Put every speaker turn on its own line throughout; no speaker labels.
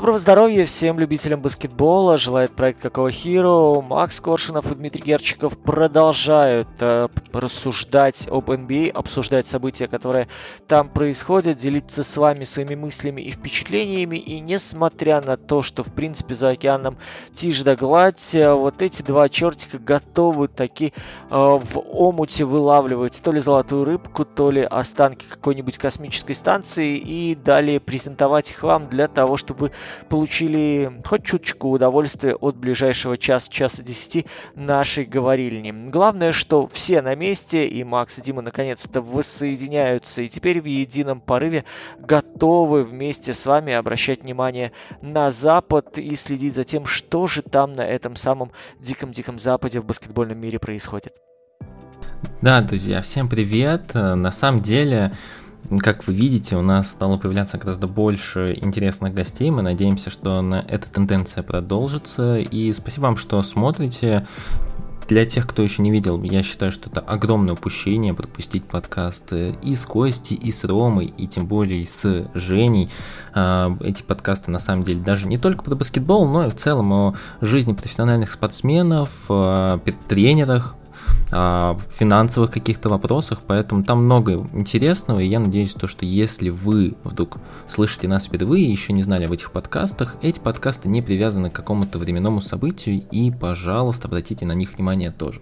Доброго здоровья всем любителям баскетбола, желает проект Какого Hero. Макс Коршинов и Дмитрий Герчиков продолжают э, рассуждать об NBA, а, обсуждать события, которые там происходят, делиться с вами своими мыслями и впечатлениями. И несмотря на то, что в принципе за океаном тишь да гладь, э, вот эти два чертика готовы таки э, в омуте вылавливать то ли золотую рыбку, то ли останки какой-нибудь космической станции и далее презентовать их вам для того, чтобы вы получили хоть чуточку удовольствия от ближайшего час-часа десяти нашей говорильни. Главное, что все на месте, и Макс и Дима наконец-то воссоединяются, и теперь в едином порыве готовы вместе с вами обращать внимание на Запад и следить за тем, что же там на этом самом диком-диком Западе в баскетбольном мире происходит.
Да, друзья, всем привет. На самом деле, как вы видите, у нас стало появляться гораздо больше интересных гостей. Мы надеемся, что эта тенденция продолжится. И спасибо вам, что смотрите. Для тех, кто еще не видел, я считаю, что это огромное упущение пропустить подкасты и с Костей, и с Ромой, и тем более с Женей. А, эти подкасты на самом деле даже не только про баскетбол, но и в целом о жизни профессиональных спортсменов, тренерах, финансовых каких-то вопросах, поэтому там много интересного, и я надеюсь, то, что если вы вдруг слышите нас впервые и еще не знали об этих подкастах, эти подкасты не привязаны к какому-то временному событию, и, пожалуйста, обратите на них внимание тоже.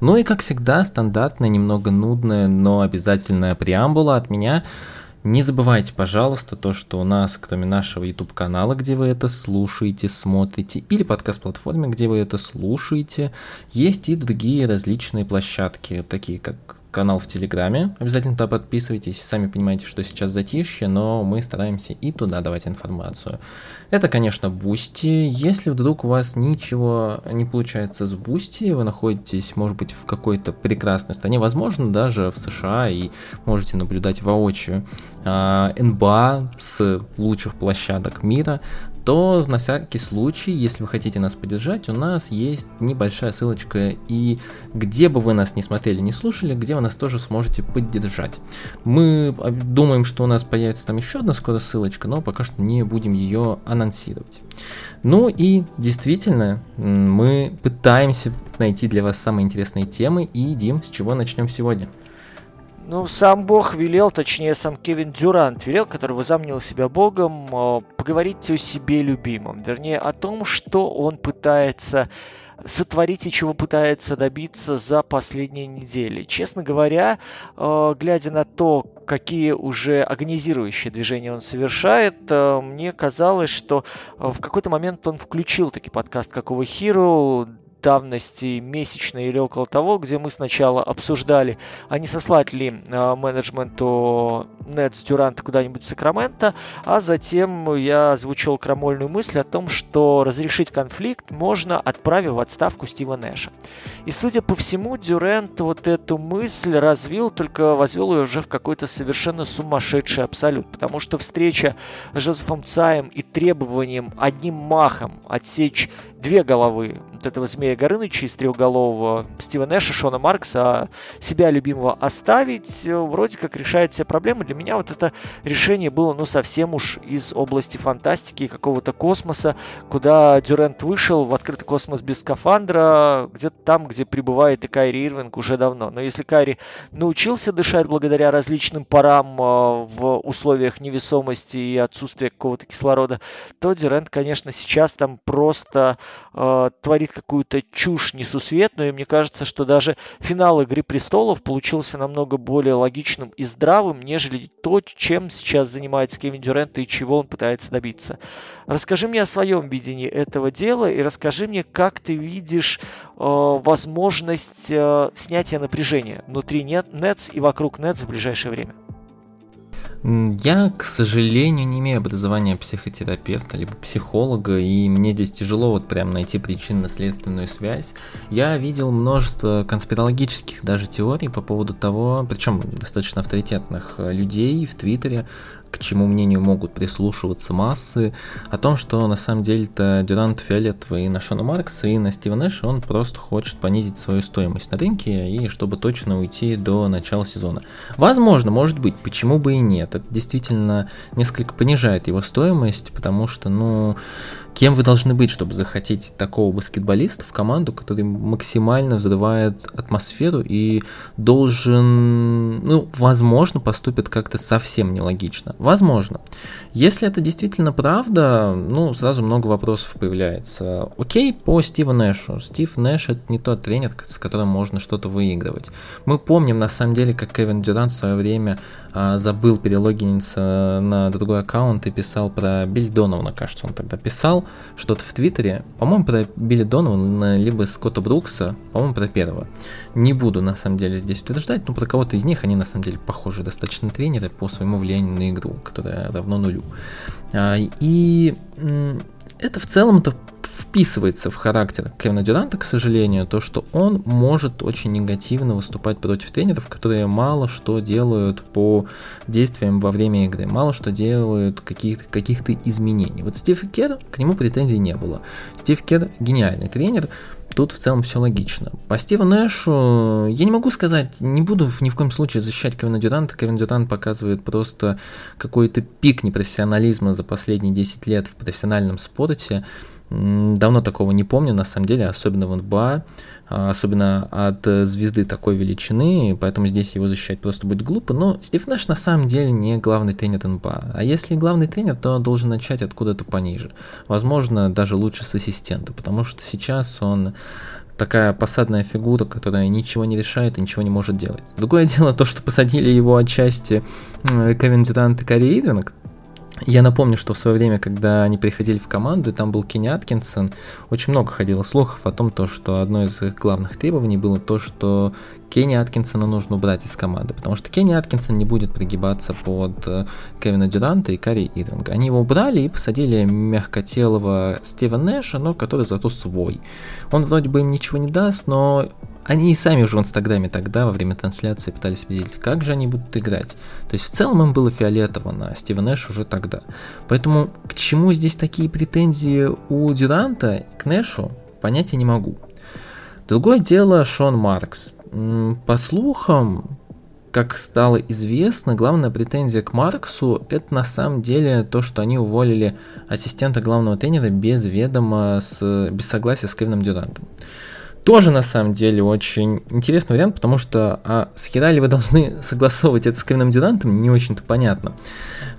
Ну и, как всегда, стандартная, немного нудная, но обязательная преамбула от меня – не забывайте, пожалуйста, то, что у нас, кроме нашего YouTube-канала, где вы это слушаете, смотрите, или подкаст-платформе, где вы это слушаете, есть и другие различные площадки, такие как канал в Телеграме. Обязательно туда подписывайтесь. Сами понимаете, что сейчас затишье, но мы стараемся и туда давать информацию. Это, конечно, Бусти. Если вдруг у вас ничего не получается с Бусти, вы находитесь, может быть, в какой-то прекрасной стране, возможно, даже в США, и можете наблюдать воочию а, НБА с лучших площадок мира, то на всякий случай, если вы хотите нас поддержать, у нас есть небольшая ссылочка, и где бы вы нас не смотрели, не слушали, где вы нас тоже сможете поддержать. Мы думаем, что у нас появится там еще одна скоро ссылочка, но пока что не будем ее анонсировать. Ну и действительно, мы пытаемся найти для вас самые интересные темы, и, Дим, с чего начнем сегодня?
Ну, сам Бог велел, точнее, сам Кевин Дюрант велел, который возомнил себя Богом, э, поговорить о себе любимом. Вернее, о том, что он пытается сотворить и чего пытается добиться за последние недели. Честно говоря, э, глядя на то, какие уже агонизирующие движения он совершает, э, мне казалось, что в какой-то момент он включил таки подкаст «Какого Хиру», давности месячной или около того, где мы сначала обсуждали, а не сослать ли э, менеджменту Нетс Дюранта куда-нибудь в Сакраменто, а затем я озвучил крамольную мысль о том, что разрешить конфликт можно, отправив в отставку Стива Нэша. И судя по всему, Дюрант вот эту мысль развил, только возвел ее уже в какой-то совершенно сумасшедший абсолют, потому что встреча с Жозефом Цаем и требованием одним махом отсечь две головы вот этого Змея Горыныча из трехголового Стива Нэша, Шона Маркса, а себя любимого оставить, э, вроде как решает все проблемы. Для меня вот это решение было, ну, совсем уж из области фантастики, какого-то космоса, куда Дюрент вышел в открытый космос без скафандра, где-то там, где пребывает и Кайри Ирвинг уже давно. Но если Кайри научился дышать благодаря различным парам э, в условиях невесомости и отсутствия какого-то кислорода, то Дюрент, конечно, сейчас там просто э, творит какую-то чушь несусветную, и мне кажется, что даже финал «Игры престолов» получился намного более логичным и здравым, нежели то, чем сейчас занимается Кевин Дюрент и чего он пытается добиться. Расскажи мне о своем видении этого дела и расскажи мне, как ты видишь э, возможность э, снятия напряжения внутри Нетс и вокруг Нетс в ближайшее время.
Я, к сожалению, не имею образования психотерапевта либо психолога, и мне здесь тяжело вот прям найти причинно-следственную связь. Я видел множество конспирологических даже теорий по поводу того, причем достаточно авторитетных людей в Твиттере, к чему мнению могут прислушиваться массы, о том, что на самом деле-то Дюрант фиолетовый и на Шона Маркса, и на Стива Нэша, он просто хочет понизить свою стоимость на рынке, и чтобы точно уйти до начала сезона. Возможно, может быть, почему бы и нет. Это действительно несколько понижает его стоимость, потому что, ну, Кем вы должны быть, чтобы захотеть такого баскетболиста в команду, который максимально взрывает атмосферу и должен, ну, возможно, поступит как-то совсем нелогично. Возможно. Если это действительно правда, ну, сразу много вопросов появляется. Окей, по Стиву Нэшу. Стив Нэш это не тот тренер, с которым можно что-то выигрывать. Мы помним, на самом деле, как Кевин Дюрант в свое время а, забыл перелогиниться на другой аккаунт и писал про Билли Донована, кажется, он тогда писал что-то в Твиттере, по-моему, про Билли Донована, либо Скотта Брукса, по-моему, про первого. Не буду, на самом деле, здесь утверждать, но про кого-то из них они, на самом деле, похожи достаточно тренеры по своему влиянию на игру, которая равно нулю. А, и это в целом-то вписывается в характер Кевина Дюранта, к сожалению, то, что он может очень негативно выступать против тренеров, которые мало что делают по действиям во время игры, мало что делают каких-то каких изменений. Вот Стив Кер, к нему претензий не было. Стив Кер гениальный тренер, Тут в целом все логично. По Стиву Нэшу я не могу сказать, не буду ни в коем случае защищать Кевина Дюранта. Кевин Дюрант показывает просто какой-то пик непрофессионализма за последние 10 лет в профессиональном спорте. Давно такого не помню, на самом деле, особенно в НБА, особенно от звезды такой величины, поэтому здесь его защищать просто будет глупо. Но Стив Нэш на самом деле не главный тренер НБА. А если главный тренер, то должен начать откуда-то пониже. Возможно, даже лучше с ассистента, потому что сейчас он такая посадная фигура, которая ничего не решает и ничего не может делать. Другое дело то, что посадили его отчасти Кевин Дюрант и Карри Ирвинг, я напомню, что в свое время, когда они приходили в команду, и там был Кенни Аткинсон, очень много ходило слухов о том, то, что одно из их главных требований было то, что Кенни Аткинсона нужно убрать из команды, потому что Кенни Аткинсон не будет пригибаться под э, Кевина Дюранта и Карри Ирвинга. Они его убрали и посадили мягкотелого Стива Нэша, но который зато свой. Он вроде бы им ничего не даст, но они и сами уже в Инстаграме тогда, во время трансляции, пытались определить, как же они будут играть. То есть в целом им было фиолетово на Стива Нэш уже тогда. Поэтому к чему здесь такие претензии у Дюранта к Нэшу, понять я не могу. Другое дело Шон Маркс. По слухам, как стало известно, главная претензия к Марксу это на самом деле то, что они уволили ассистента главного тренера без ведома, с, без согласия с Кевином Дюрантом. Тоже на самом деле очень интересный вариант, потому что а с хера ли вы должны согласовывать это с Кевином Дюрантом, не очень-то понятно.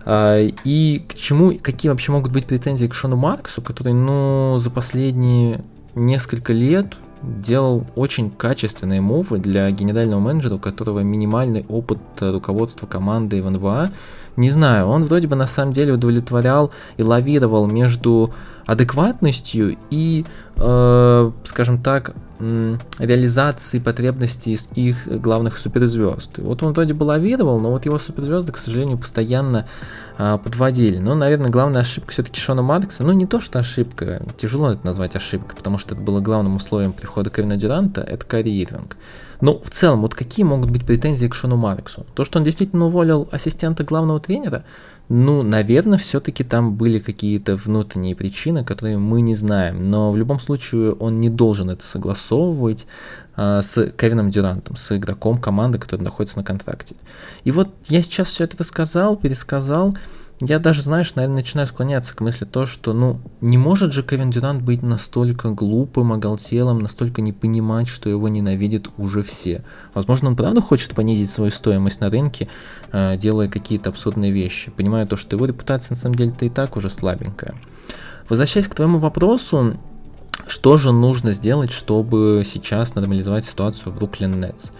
А, и к чему, какие вообще могут быть претензии к Шону Марксу, который, ну, за последние несколько лет делал очень качественные мувы для генерального менеджера, у которого минимальный опыт руководства командой в НВА. Не знаю, он вроде бы на самом деле удовлетворял и лавировал между адекватностью и, э, скажем так, реализации потребностей их главных суперзвезд. Вот он вроде бы лавировал, но вот его суперзвезды, к сожалению, постоянно а, подводили. Но, наверное, главная ошибка все-таки Шона Маркса, ну не то, что ошибка, тяжело это назвать ошибкой, потому что это было главным условием прихода Кевина Дюранта, это Карри Ирвинг. Но в целом, вот какие могут быть претензии к Шону Марксу? То, что он действительно уволил ассистента главного тренера, ну, наверное, все-таки там были какие-то внутренние причины, которые мы не знаем. Но в любом случае он не должен это согласовывать а, с Кевином Дюрантом, с игроком команды, который находится на контракте. И вот я сейчас все это рассказал, пересказал. Я даже, знаешь, наверное, начинаю склоняться к мысли то, что, ну, не может же Кевин Дюрант быть настолько глупым, оголтелым, настолько не понимать, что его ненавидят уже все. Возможно, он правда хочет понизить свою стоимость на рынке, э, делая какие-то абсурдные вещи, понимая то, что его репутация на самом деле-то и так уже слабенькая. Возвращаясь к твоему вопросу, что же нужно сделать, чтобы сейчас нормализовать ситуацию в Бруклин Нетс?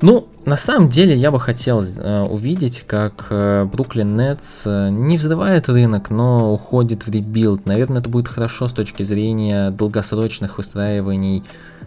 Ну, на самом деле я бы хотел э, увидеть, как э, Бруклин Нетс э, не взрывает рынок, но уходит в rebuild. Наверное, это будет хорошо с точки зрения долгосрочных выстраиваний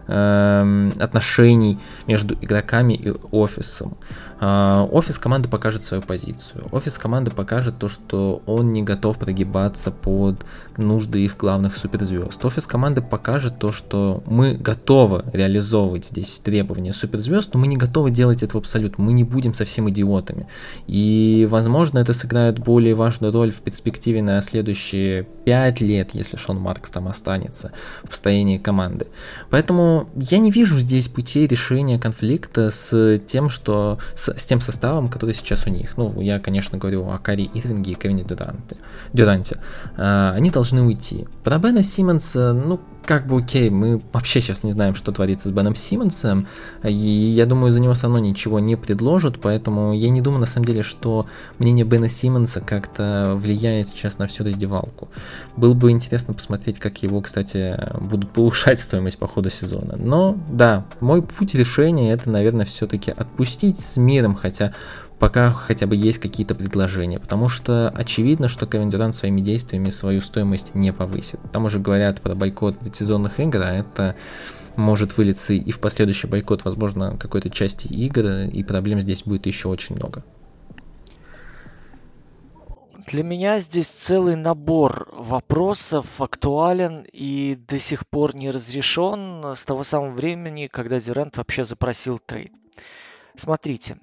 э, отношений между игроками и офисом. Э, офис команды покажет свою позицию. Офис команды покажет то, что он не готов прогибаться под нужды их главных суперзвезд. Офис команды покажет то, что мы готовы реализовывать здесь требования суперзвезд, но мы не готовы делать это в абсолют. Мы не будем совсем идиотами. И, возможно, это сыграет более важную роль в перспективе на следующие 5 лет, если Шон Маркс там останется в построении команды. Поэтому я не вижу здесь путей решения конфликта с тем, что с, с тем составом, который сейчас у них. Ну, я, конечно, говорю о Кари Ирвинге и Кевине Дюранте. Дюранте. А, они должны уйти. Про Бена Симмонса, ну, как бы окей, мы вообще сейчас не знаем, что творится с Беном Симмонсом, и я думаю, за него все равно ничего не предложат, поэтому я не думаю на самом деле, что мнение Бена Симмонса как-то влияет сейчас на всю раздевалку. Было бы интересно посмотреть, как его, кстати, будут повышать стоимость по ходу сезона. Но да, мой путь решения это, наверное, все-таки отпустить с миром, хотя пока хотя бы есть какие-то предложения, потому что очевидно, что Кевин Дюрант своими действиями свою стоимость не повысит. Там уже говорят про бойкот сезонных игр, а это может вылиться и в последующий бойкот, возможно, какой-то части игр, и проблем здесь будет еще очень много.
Для меня здесь целый набор вопросов актуален и до сих пор не разрешен с того самого времени, когда Дюрант вообще запросил трейд. Смотрите,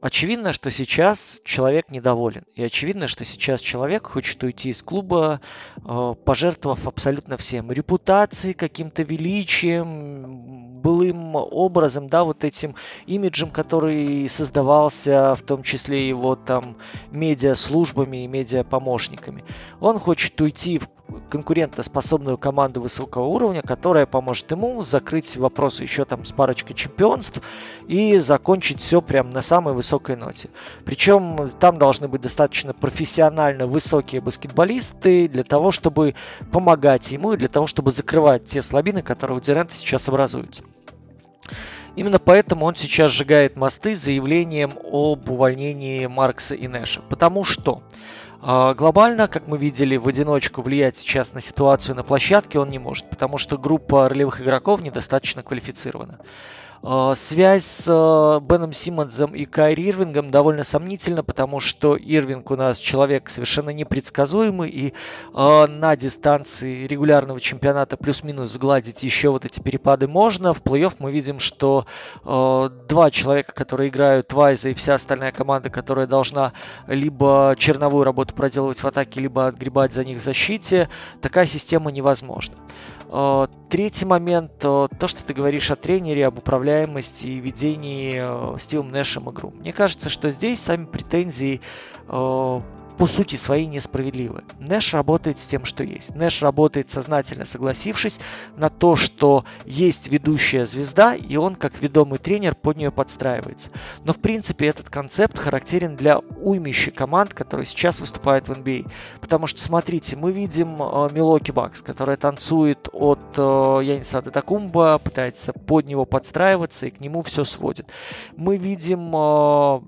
очевидно, что сейчас человек недоволен. И очевидно, что сейчас человек хочет уйти из клуба, а, пожертвовав абсолютно всем. Репутацией, каким-то величием, былым образом, да, вот этим имиджем, который создавался, в том числе его там медиа-службами и медиа-помощниками. Он хочет уйти в конкурентоспособную команду высокого уровня, которая поможет ему закрыть вопросы еще там с парочкой чемпионств и закончить все прям на самой высокой ноте. Причем там должны быть достаточно профессионально высокие баскетболисты для того, чтобы помогать ему и для того, чтобы закрывать те слабины, которые у Дюрента сейчас образуются. Именно поэтому он сейчас сжигает мосты заявлением об увольнении Маркса и Нэша. Потому что глобально, как мы видели, в одиночку влиять сейчас на ситуацию на площадке он не может, потому что группа ролевых игроков недостаточно квалифицирована. А, связь с а, Беном Симмонсом и Кайри Ирвингом довольно сомнительна, потому что Ирвинг у нас человек совершенно непредсказуемый, и э, на дистанции регулярного чемпионата плюс-минус сгладить еще вот эти перепады можно. В плей-офф мы видим, что два человека, которые играют Вайза и вся остальная команда, которая должна либо черновую работу проделывать в атаке, либо отгребать за них в защите, такая система невозможна. Э, третий момент, э, то, что ты говоришь о тренере, об управляемости и ведении э, Стивом Нэшем игру. Мне кажется, что здесь сами претензии по сути своей несправедливы. Нэш работает с тем, что есть. Нэш работает сознательно согласившись на то, что есть ведущая звезда, и он как ведомый тренер под нее подстраивается. Но в принципе этот концепт характерен для уймища команд, которые сейчас выступают в NBA. А. Потому что, смотрите, мы видим э, Милоки Бакс, которая танцует от э, Яниса Датакумба, пытается под него подстраиваться и к нему все сводит. Мы видим э,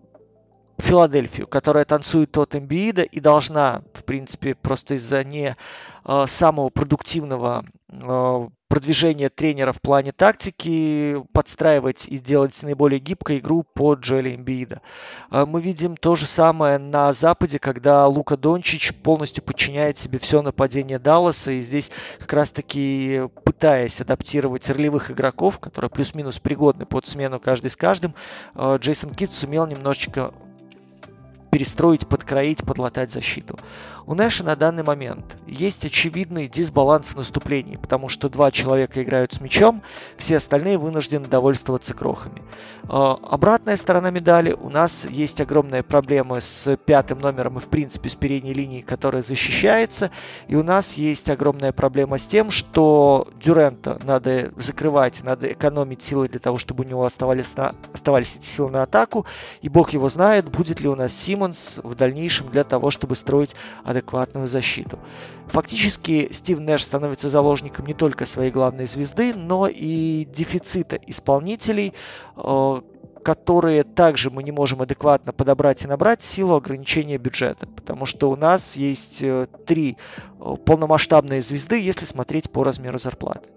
Филадельфию, которая танцует от Эмбиида и должна, в принципе, просто из-за не э, самого продуктивного э, продвижения тренера в плане тактики подстраивать и делать наиболее гибкой игру под Джоэля Эмбиида. Э, мы видим то же самое на Западе, когда Лука Дончич полностью подчиняет себе все нападение Далласа, и здесь как раз-таки пытаясь адаптировать ролевых игроков, которые плюс-минус пригодны под смену каждый с каждым, Джейсон Кит сумел немножечко перестроить, подкроить, подлатать защиту. У Нэша на данный момент есть очевидный дисбаланс наступлений, потому что два человека играют с мячом, все остальные вынуждены довольствоваться крохами. А, обратная сторона медали, у нас есть огромные проблемы с пятым номером и в принципе с передней линией, которая защищается, и у нас есть огромная проблема с тем, что Дюрента надо закрывать, надо экономить силы для того, чтобы у него оставались, на, оставались эти силы на атаку, и бог его знает, будет ли у нас Симмонс в дальнейшем для того, чтобы строить адекватную защиту. Фактически Стив Нэш становится заложником не только своей главной звезды, но и дефицита исполнителей, э, которые также мы не можем адекватно подобрать и набрать в силу ограничения бюджета. Потому что у нас есть э, три э, полномасштабные звезды, если смотреть по размеру зарплаты.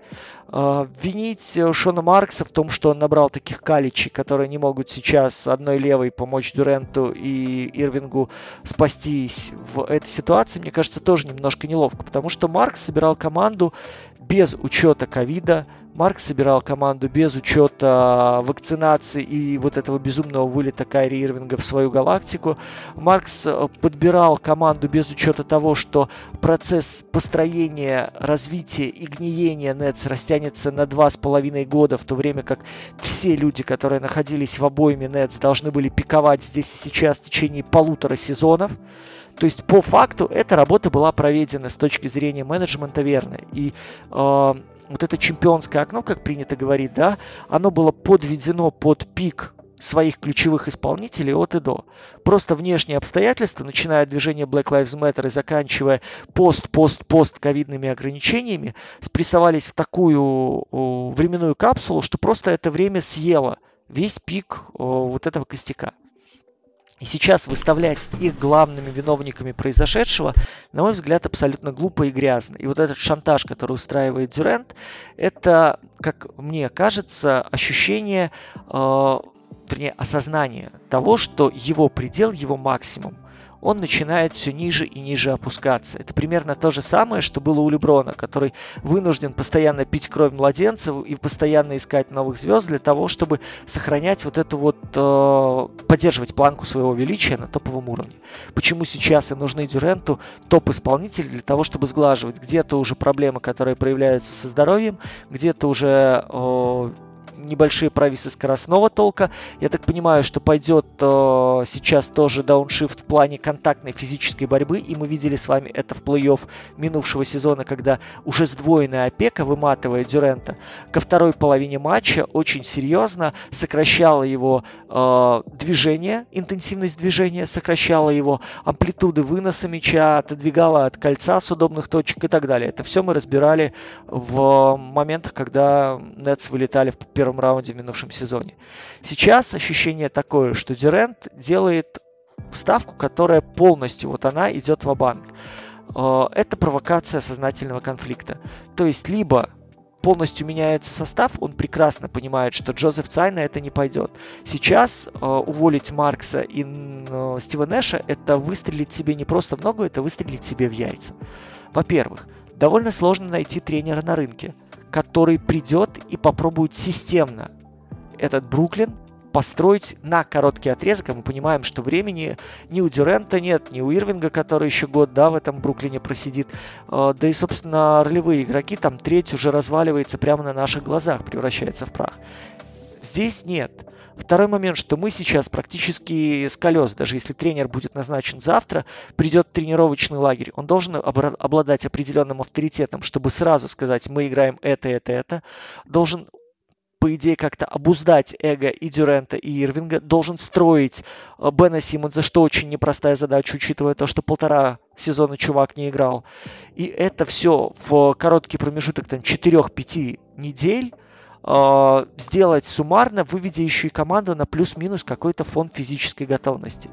Э, винить Шона Маркса в том, что он набрал таких каличей, которые не могут сейчас одной левой помочь Дюренту и Ирвингу спастись в этой ситуации, мне кажется, тоже немножко неловко. Потому что Маркс собирал команду без учета ковида, Марк собирал команду без учета вакцинации и вот этого безумного вылета Кайри Ирвинга в свою галактику. Маркс э, подбирал команду без учета того, что процесс построения, развития и гниения Нетс растянется на два с половиной года, в то время как все люди, которые находились в обойме Нетс, должны были пиковать здесь сейчас в течение полутора сезонов. То есть по факту эта работа была проведена с точки зрения менеджмента верно. И э, вот это чемпионское окно, как принято говорить, да, оно было подведено под пик своих ключевых исполнителей от и до. Просто внешние обстоятельства, начиная от движения Black Lives Matter и заканчивая пост-пост-пост ковидными ограничениями, спрессовались в такую временную капсулу, что просто это время съело весь пик вот этого костяка. И сейчас выставлять их главными виновниками произошедшего, на мой взгляд, абсолютно глупо и грязно. И вот этот шантаж, который устраивает Дюрент, это, как мне кажется, ощущение, э, вернее, осознание того, что его предел, его максимум он начинает все ниже и ниже опускаться. Это примерно то же самое, что было у Леброна, который вынужден постоянно пить кровь младенцев и постоянно искать новых звезд для того, чтобы сохранять вот эту вот, э, поддерживать планку своего величия на топовом уровне. Почему сейчас и нужны Дюренту топ-исполнители для того, чтобы сглаживать где-то уже проблемы, которые проявляются со здоровьем, где-то уже э, небольшие провисы скоростного толка. Я так понимаю, что пойдет э, сейчас тоже дауншифт в плане контактной физической борьбы, и мы видели с вами это в плей-офф минувшего сезона, когда уже сдвоенная опека, выматывая Дюрента, ко второй половине матча очень серьезно сокращала его э, движение, интенсивность движения, сокращала его амплитуды выноса мяча, отодвигала от кольца с удобных точек и так далее. Это все мы разбирали в моментах, когда Нетс вылетали в первом первом раунде в минувшем сезоне. Сейчас ощущение такое, что Дюрент делает ставку, которая полностью, вот она идет в банк э, Это провокация сознательного конфликта. То есть либо полностью меняется состав, он прекрасно понимает, что Джозеф Цай на это не пойдет. Сейчас э, уволить Маркса и э, Стива Нэша это выстрелить себе не просто в ногу, это выстрелить себе в яйца. Во-первых, довольно сложно найти тренера на рынке который придет и попробует системно этот Бруклин построить на короткий отрезок. мы понимаем, что времени ни у Дюрента нет, ни у Ирвинга, который еще год да, в этом Бруклине просидит. А, да и, собственно, ролевые игроки, там треть уже разваливается прямо на наших глазах, превращается в прах. Здесь нет. Второй момент, что мы сейчас практически с колес, даже если тренер будет назначен завтра, придет тренировочный лагерь, он должен обладать определенным авторитетом, чтобы сразу сказать, мы играем это, это, это, должен по идее, как-то обуздать эго и Дюрента, и Ирвинга, должен строить э, Бена Симмонса, что очень непростая задача, учитывая то, что полтора сезона чувак не играл. И это все в короткий промежуток там 4-5 недель э, сделать суммарно, выведя еще и команду на плюс-минус какой-то фон физической готовности.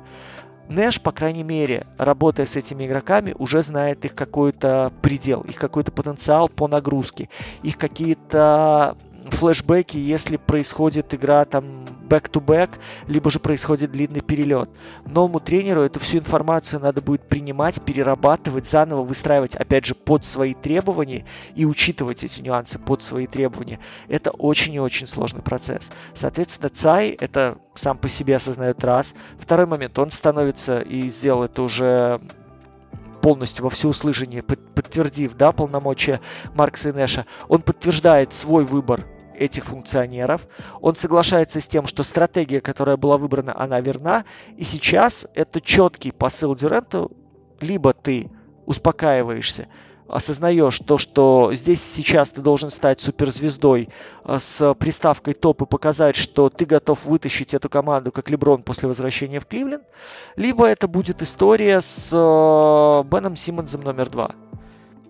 Нэш, по крайней мере, работая с этими игроками, уже знает их какой-то предел, их какой-то потенциал по нагрузке, их какие-то флешбеки, если происходит игра там back-to-back, либо же происходит длинный перелет. Новому тренеру эту всю информацию надо будет принимать, перерабатывать, заново выстраивать, опять же, под свои требования и учитывать эти нюансы под свои требования. Это очень и очень сложный процесс. Соответственно, Цай это сам по себе осознает раз. Второй момент, он становится и сделал это уже полностью во всеуслышание, подтвердив да, полномочия Маркса и Нэша, он подтверждает свой выбор этих функционеров. Он соглашается с тем, что стратегия, которая была выбрана, она верна. И сейчас это четкий посыл Дюренту. Либо ты успокаиваешься, осознаешь то, что здесь сейчас ты должен стать суперзвездой э, с приставкой топ и показать, что ты готов вытащить эту команду, как Леброн после возвращения в Кливленд, либо это будет история с э, Беном Симмонсом номер два.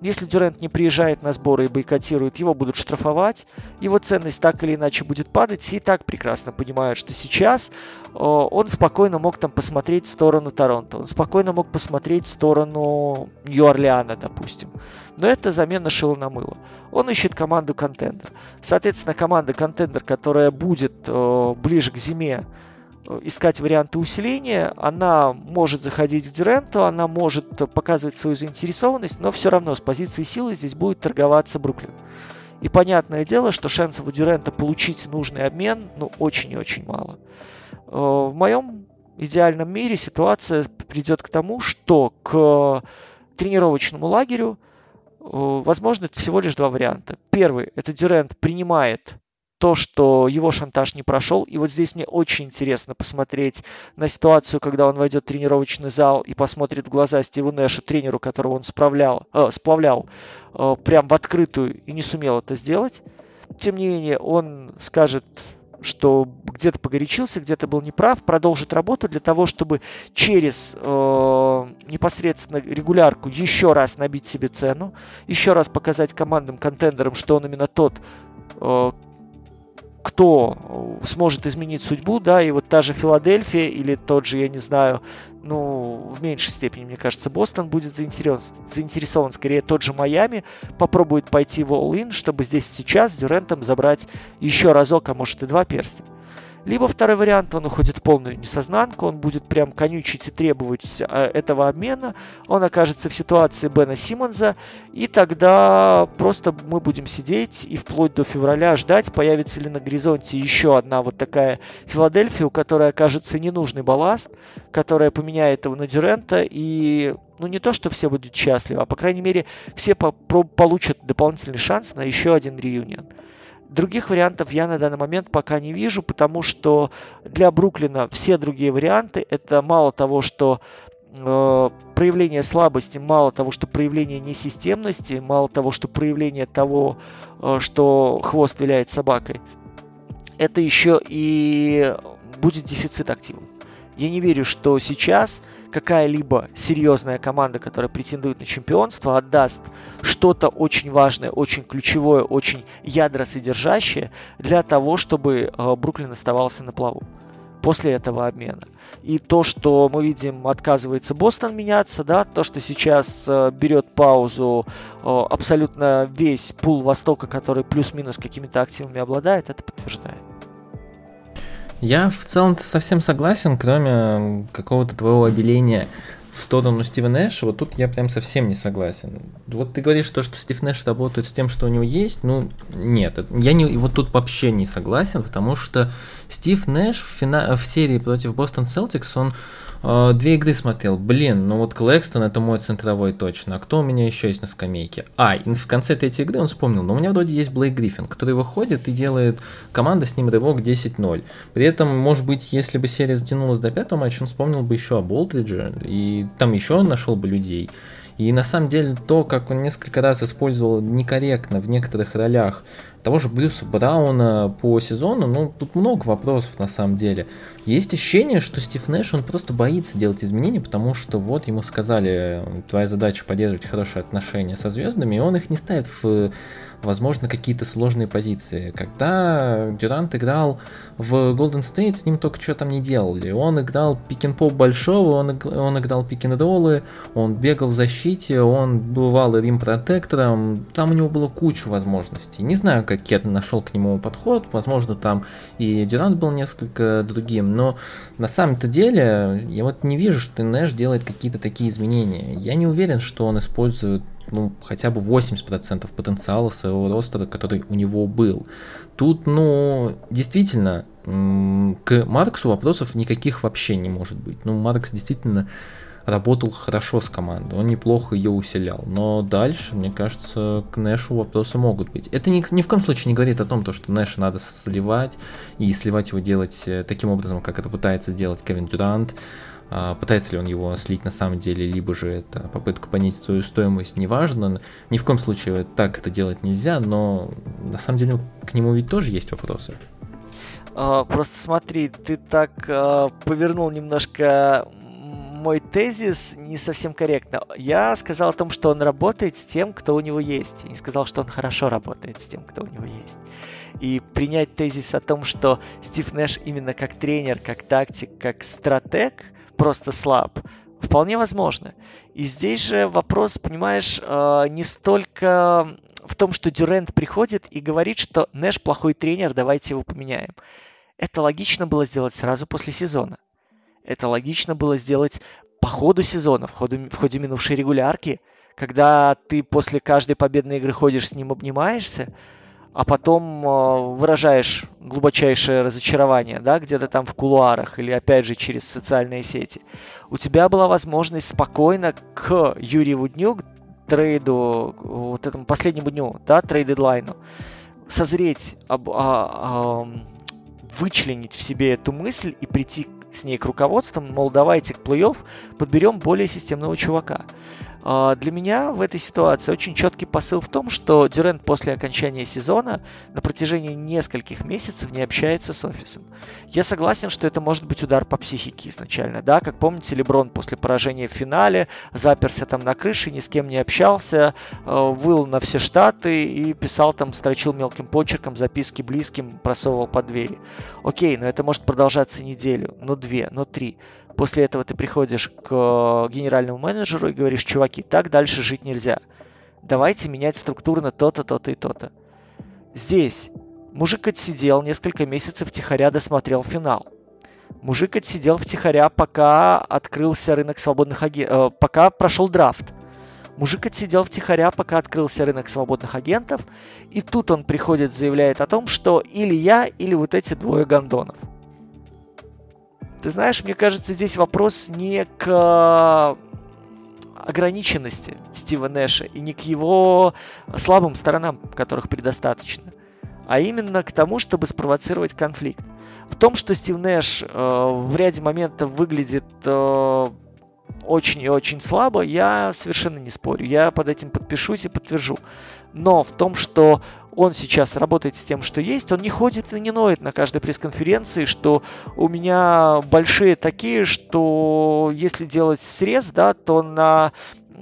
Если Дюрент не приезжает на сборы и бойкотирует, его будут штрафовать, его ценность так или иначе будет падать. Все и так прекрасно понимают, что сейчас э, он спокойно мог там посмотреть в сторону Торонто, он спокойно мог посмотреть в сторону Нью-Орлеана, допустим. Но это замена шила на мыло. Он ищет команду контендер. Соответственно, команда контендер, которая будет э, ближе к зиме, искать варианты усиления, она может заходить в Дюренту, она может показывать свою заинтересованность, но все равно с позиции силы здесь будет торговаться Бруклин. И понятное дело, что шансов у Дюрента получить нужный обмен, ну, очень и очень мало. Э, в моем идеальном мире ситуация придет к тому, что к тренировочному лагерю э, возможно всего лишь два варианта. Первый – это Дюрент принимает то, что его шантаж не прошел. И вот здесь мне очень интересно посмотреть на ситуацию, когда он войдет в тренировочный зал и посмотрит в глаза Стиву Нэшу, тренеру, которого он справлял, э, сплавлял э, прям в открытую и не сумел это сделать. Тем не менее, он скажет, что где-то погорячился, где-то был неправ, продолжит работу для того, чтобы через э, непосредственно регулярку еще раз набить себе цену, еще раз показать командным контендерам, что он именно тот, э, кто э, сможет изменить судьбу, да, и вот та же Филадельфия или тот же, я не знаю, ну, в меньшей степени, мне кажется, Бостон будет заинтересован, заинтересован скорее тот же Майами, попробует пойти в all-in, чтобы здесь сейчас Дюрентом забрать еще разок, а может и два перстня. Либо второй вариант, он уходит в полную несознанку, он будет прям конючить и требовать э, этого обмена, он окажется в ситуации Бена Симмонса, и тогда просто мы будем сидеть и вплоть до февраля ждать, появится ли на горизонте еще одна вот такая Филадельфия, у которой окажется ненужный балласт, которая поменяет его на Дюрента, и ну не то, что все будут счастливы, а по крайней мере все по получат дополнительный шанс на еще один реюнион. Других вариантов я на данный момент пока не вижу, потому что для Бруклина все другие варианты это мало того, что э, проявление слабости, мало того, что проявление несистемности, мало того, что проявление того, э, что хвост виляет собакой, это еще и будет дефицит активов. Я не верю, что сейчас какая-либо серьезная команда, которая претендует на чемпионство, отдаст что-то очень важное, очень ключевое, очень ядросодержащее для того, чтобы э, Бруклин оставался на плаву после этого обмена. И то, что мы видим, отказывается Бостон меняться, да, то, что сейчас э, берет паузу э, абсолютно весь пул Востока, который плюс-минус какими-то активами обладает, это подтверждает.
Я в целом-то совсем согласен, кроме какого-то твоего обеления в сторону Стива Нэша, вот тут я прям совсем не согласен. Вот ты говоришь то, что Стив Нэш работает с тем, что у него есть, ну нет, я не, вот тут вообще не согласен, потому что Стив Нэш в, фина, в серии против Бостон Селтикс, он две игры смотрел. Блин, ну вот Клэкстон это мой центровой точно. А кто у меня еще есть на скамейке? А, в конце третьей игры он вспомнил, но у меня вроде есть Блейк Гриффин, который выходит и делает команда с ним рывок 10-0. При этом, может быть, если бы серия затянулась до пятого матча, он вспомнил бы еще о Болтридже, и там еще он нашел бы людей. И на самом деле то, как он несколько раз использовал некорректно в некоторых ролях того же Брюса Брауна по сезону, ну, тут много вопросов на самом деле. Есть ощущение, что Стив Нэш, он просто боится делать изменения, потому что вот ему сказали, твоя задача поддерживать хорошие отношения со звездами, и он их не ставит в возможно, какие-то сложные позиции. Когда Дюрант играл в Golden State, с ним только что там не делали. Он играл пик-н-поп большого, он, он играл пик-н-роллы, он бегал в защите, он бывал рим-протектором, там у него было куча возможностей. Не знаю, как Кет нашел к нему подход, возможно, там и Дюрант был несколько другим, но на самом-то деле я вот не вижу, что Нэш делает какие-то такие изменения. Я не уверен, что он использует ну, хотя бы 80% потенциала своего роста, который у него был. Тут, ну, действительно, к Марксу вопросов никаких вообще не может быть. Ну, Маркс действительно работал хорошо с командой, он неплохо ее усилял. Но дальше, мне кажется, к Нэшу вопросы могут быть. Это ни, ни в коем случае не говорит о том, то, что Нэша надо сливать, и сливать его делать э, таким образом, как это пытается сделать Кевин Дюрант. А, пытается ли он его слить на самом деле, либо же это попытка понизить свою стоимость, неважно. Ни в коем случае так это делать нельзя, но на самом деле к нему ведь тоже есть вопросы.
А, просто смотри, ты так а, повернул немножко мой тезис не совсем корректно. Я сказал о том, что он работает с тем, кто у него есть. Я не сказал, что он хорошо работает с тем, кто у него есть. И принять тезис о том, что Стив Нэш именно как тренер, как тактик, как стратег – просто слаб. Вполне возможно. И здесь же вопрос, понимаешь, э, не столько в том, что Дюрент приходит и говорит, что Нэш плохой тренер, давайте его поменяем. Это логично было сделать сразу после сезона. Это логично было сделать по ходу сезона, в ходе, в ходе минувшей регулярки, когда ты после каждой победной игры ходишь с ним, обнимаешься. А потом э, выражаешь глубочайшее разочарование, да, где-то там в кулуарах или опять же через социальные сети. У тебя была возможность спокойно к Юрьеву дню, трейду, вот этому последнему дню, да, трейд-дедлайну, созреть, об, а, а, вычленить в себе эту мысль и прийти с ней к руководствам, мол, давайте к плей-офф подберем более системного чувака. А, для меня в этой ситуации очень четкий посыл в том, что Дюрент после окончания сезона на протяжении нескольких месяцев не общается с офисом. Я согласен, что это может быть удар по психике изначально, да, как помните, Леброн после поражения в финале заперся там на крыше, ни с кем не общался, а, выл на все штаты и писал там, строчил мелким почерком записки близким, просовывал под двери. Окей, но это может продолжаться неделю, но две, но три. После этого ты приходишь к э, генеральному менеджеру и говоришь, чуваки, так дальше жить нельзя. Давайте менять структурно то-то, то-то и то-то. Здесь мужик отсидел несколько месяцев тихоря досмотрел финал. Мужик отсидел втихаря, пока открылся рынок свободных агентов, э, пока прошел драфт. Мужик отсидел втихаря, пока открылся рынок свободных агентов, и тут он приходит, заявляет о том, что или я, или вот эти двое гондонов. Ты знаешь, мне кажется, здесь вопрос не к ограниченности Стива Нэша и не к его слабым сторонам, которых предостаточно, а именно к тому, чтобы спровоцировать конфликт. В том, что Стив Нэш э, в ряде моментов выглядит э, очень и очень слабо, я совершенно не спорю. Я под этим подпишусь и подтвержу. Но в том, что он сейчас работает с тем, что есть, он не ходит и не ноет на каждой пресс-конференции, что у меня большие такие, что если делать срез, да, то на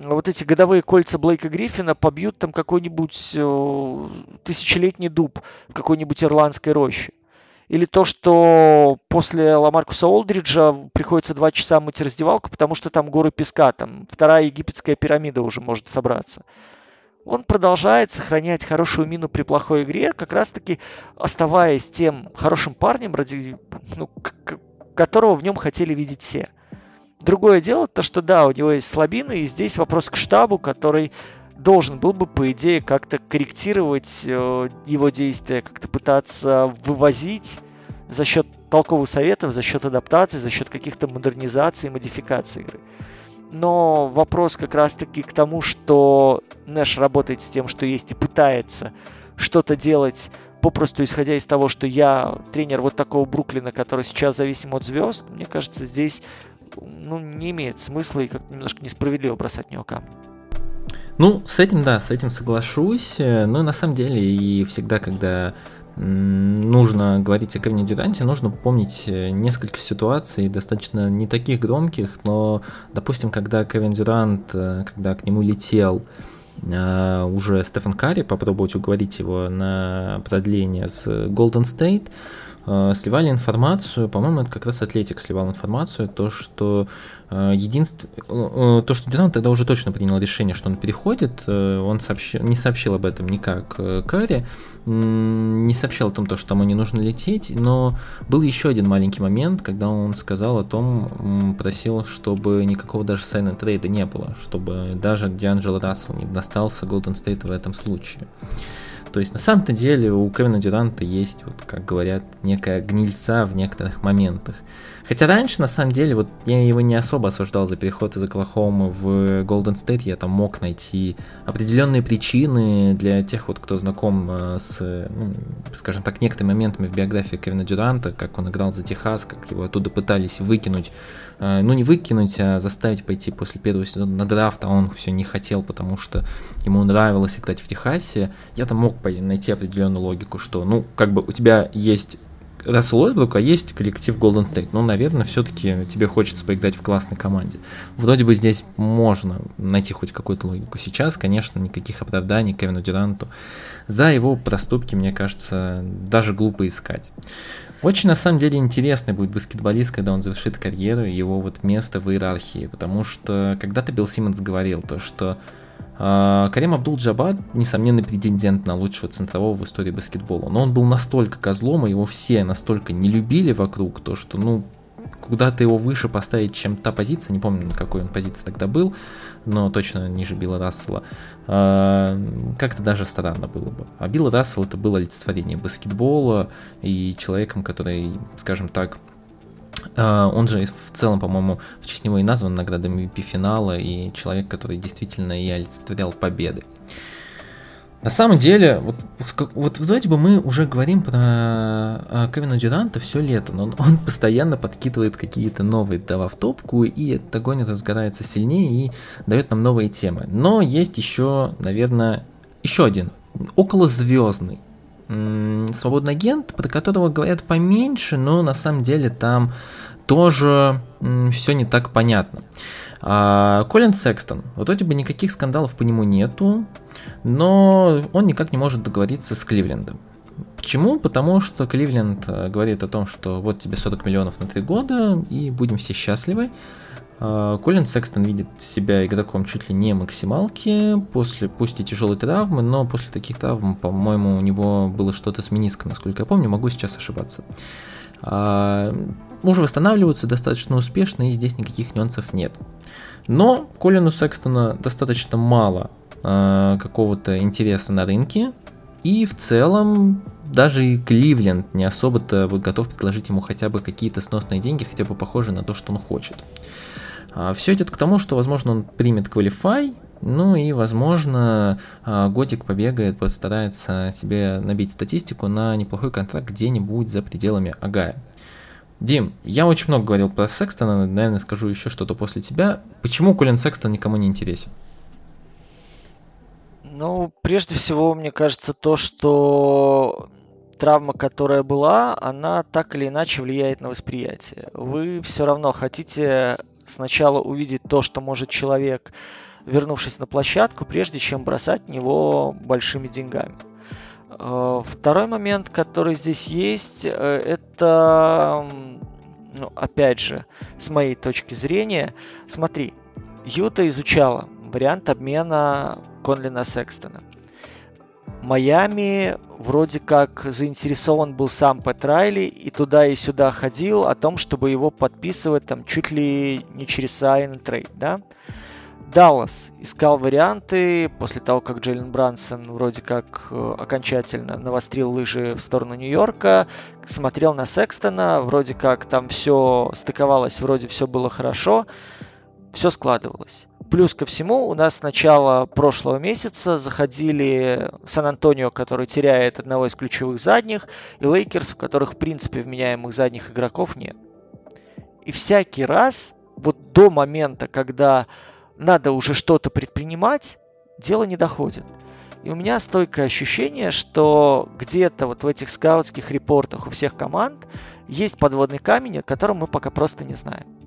вот эти годовые кольца Блейка Гриффина побьют там какой-нибудь э, тысячелетний дуб в какой-нибудь ирландской роще. Или то, что после Ламаркуса Олдриджа приходится два часа мыть раздевалку, потому что там горы песка, там вторая египетская пирамида уже может собраться он продолжает сохранять хорошую мину при плохой игре, как раз-таки оставаясь тем хорошим парнем, ради, ну, которого в нем хотели видеть все. Другое дело, то что да, у него есть слабины, и здесь вопрос к штабу, который должен был бы, по идее, как-то корректировать э, его действия, как-то пытаться вывозить за счет толковых советов, за счет адаптации, за счет каких-то модернизаций, модификаций игры. Но вопрос как раз-таки к тому, что Нэш работает с тем, что есть, и пытается что-то делать, попросту исходя из того, что я тренер вот такого Бруклина, который сейчас зависим от звезд, мне кажется, здесь ну, не имеет смысла и как немножко несправедливо бросать в него камни.
Ну, с этим, да, с этим соглашусь. Но на самом деле и всегда, когда нужно говорить о Кевине Дюранте, нужно помнить э, несколько ситуаций, достаточно не таких громких, но, допустим, когда Кевин Дюрант, э, когда к нему летел э, уже Стефан Карри, попробовать уговорить его на продление с Golden State, сливали информацию, по-моему, это как раз Атлетик сливал информацию, то, что единство, то, что Дюрант тогда уже точно принял решение, что он переходит, он сообщил, не сообщил об этом никак Карри, не сообщал о том, что ему не нужно лететь, но был еще один маленький момент, когда он сказал о том, просил, чтобы никакого даже сайна трейда не было, чтобы даже Дианджело Рассел не достался Golden State в этом случае. То есть на самом-то деле у Кевина Дюранта есть, вот как говорят, некая гнильца в некоторых моментах. Хотя раньше, на самом деле, вот я его не особо осуждал за переход из Оклахомы в Golden State. Я там мог найти определенные причины для тех, вот, кто знаком э, с, ну, скажем так, некоторыми моментами в биографии Кевина Дюранта, как он играл за Техас, как его оттуда пытались выкинуть. Э, ну, не выкинуть, а заставить пойти после первого сезона на драфт, а он все не хотел, потому что ему нравилось играть в Техасе. Я там мог найти определенную логику, что, ну, как бы у тебя есть Рассел Уэсбрук, а есть коллектив Golden State. Ну, наверное, все-таки тебе хочется поиграть в классной команде. Вроде бы здесь можно найти хоть какую-то логику. Сейчас, конечно, никаких оправданий Кевину Дюранту за его проступки, мне кажется, даже глупо искать. Очень, на самом деле, интересный будет баскетболист, когда он завершит карьеру, его вот место в иерархии, потому что когда-то Билл Симмонс говорил то, что Карим Абдул-Джабад, несомненный претендент на лучшего центрового в истории баскетбола, но он был настолько козлом, и его все настолько не любили вокруг, то что, ну, куда-то его выше поставить, чем та позиция, не помню, на какой он позиции тогда был, но точно ниже Билла Рассела, а, как-то даже странно было бы. А Билл Рассел это было олицетворение баскетбола и человеком, который, скажем так, а, он же в целом, по-моему, в честь него и назван наградой MVP финала, и человек, который действительно и олицетворял победы. На самом деле, вот, вот вроде бы мы уже говорим про а, Кевина Дюранта все лето, но он, постоянно подкидывает какие-то новые дрова в топку, и этот огонь разгорается сильнее и дает нам новые темы. Но есть еще, наверное, еще один, околозвездный свободный агент, про которого говорят поменьше, но на самом деле там тоже все не так понятно. А, Колин Секстон. Вроде бы никаких скандалов по нему нету, но он никак не может договориться с Кливлендом. Почему? Потому что Кливленд э, говорит о том, что вот тебе 40 миллионов на 3 года, и будем все счастливы. А, Колин Секстон видит себя игроком чуть ли не максималки, после, пусть и тяжелой травмы, но после таких травм, по-моему, у него было что-то с мениском, насколько я помню, могу сейчас ошибаться. А, уже восстанавливаются достаточно успешно, и здесь никаких нюансов нет. Но Колину Секстона достаточно мало э, какого-то интереса на рынке, и в целом даже и Кливленд не особо-то готов предложить ему хотя бы какие-то сносные деньги, хотя бы похожие на то, что он хочет. А, Все идет к тому, что, возможно, он примет Qualify, ну и, возможно, а, Годик побегает, постарается себе набить статистику на неплохой контракт где-нибудь за пределами Агая. Дим, я очень много говорил про Секстона, наверное, скажу еще что-то после тебя. Почему Колин Секстон никому не интересен?
Ну, прежде всего, мне кажется, то, что травма, которая была, она так или иначе влияет на восприятие. Вы все равно хотите сначала увидеть то, что может человек, вернувшись на площадку, прежде чем бросать в него большими деньгами. Э, второй момент, который здесь есть, э, это, ну, опять же, с моей точки зрения, смотри, Юта изучала вариант обмена Конлина Секстона. Майами вроде как заинтересован был сам Пэт Райли и туда и сюда ходил о том, чтобы его подписывать там чуть ли не через sign trade, да? Даллас искал варианты после того, как Джейлен Брансон вроде как э, окончательно навострил лыжи в сторону Нью-Йорка, смотрел на Секстона, вроде как там все стыковалось, вроде все было хорошо, все складывалось. Плюс ко всему, у нас с начала прошлого месяца заходили Сан-Антонио, который теряет одного из ключевых задних, и Лейкерс, у которых, в принципе, вменяемых задних игроков нет. И всякий раз, вот до момента, когда надо уже что-то предпринимать, дело не доходит. И у меня стойкое ощущение, что где-то вот в этих скаутских репортах у всех команд есть подводный камень, о котором мы пока просто не знаем.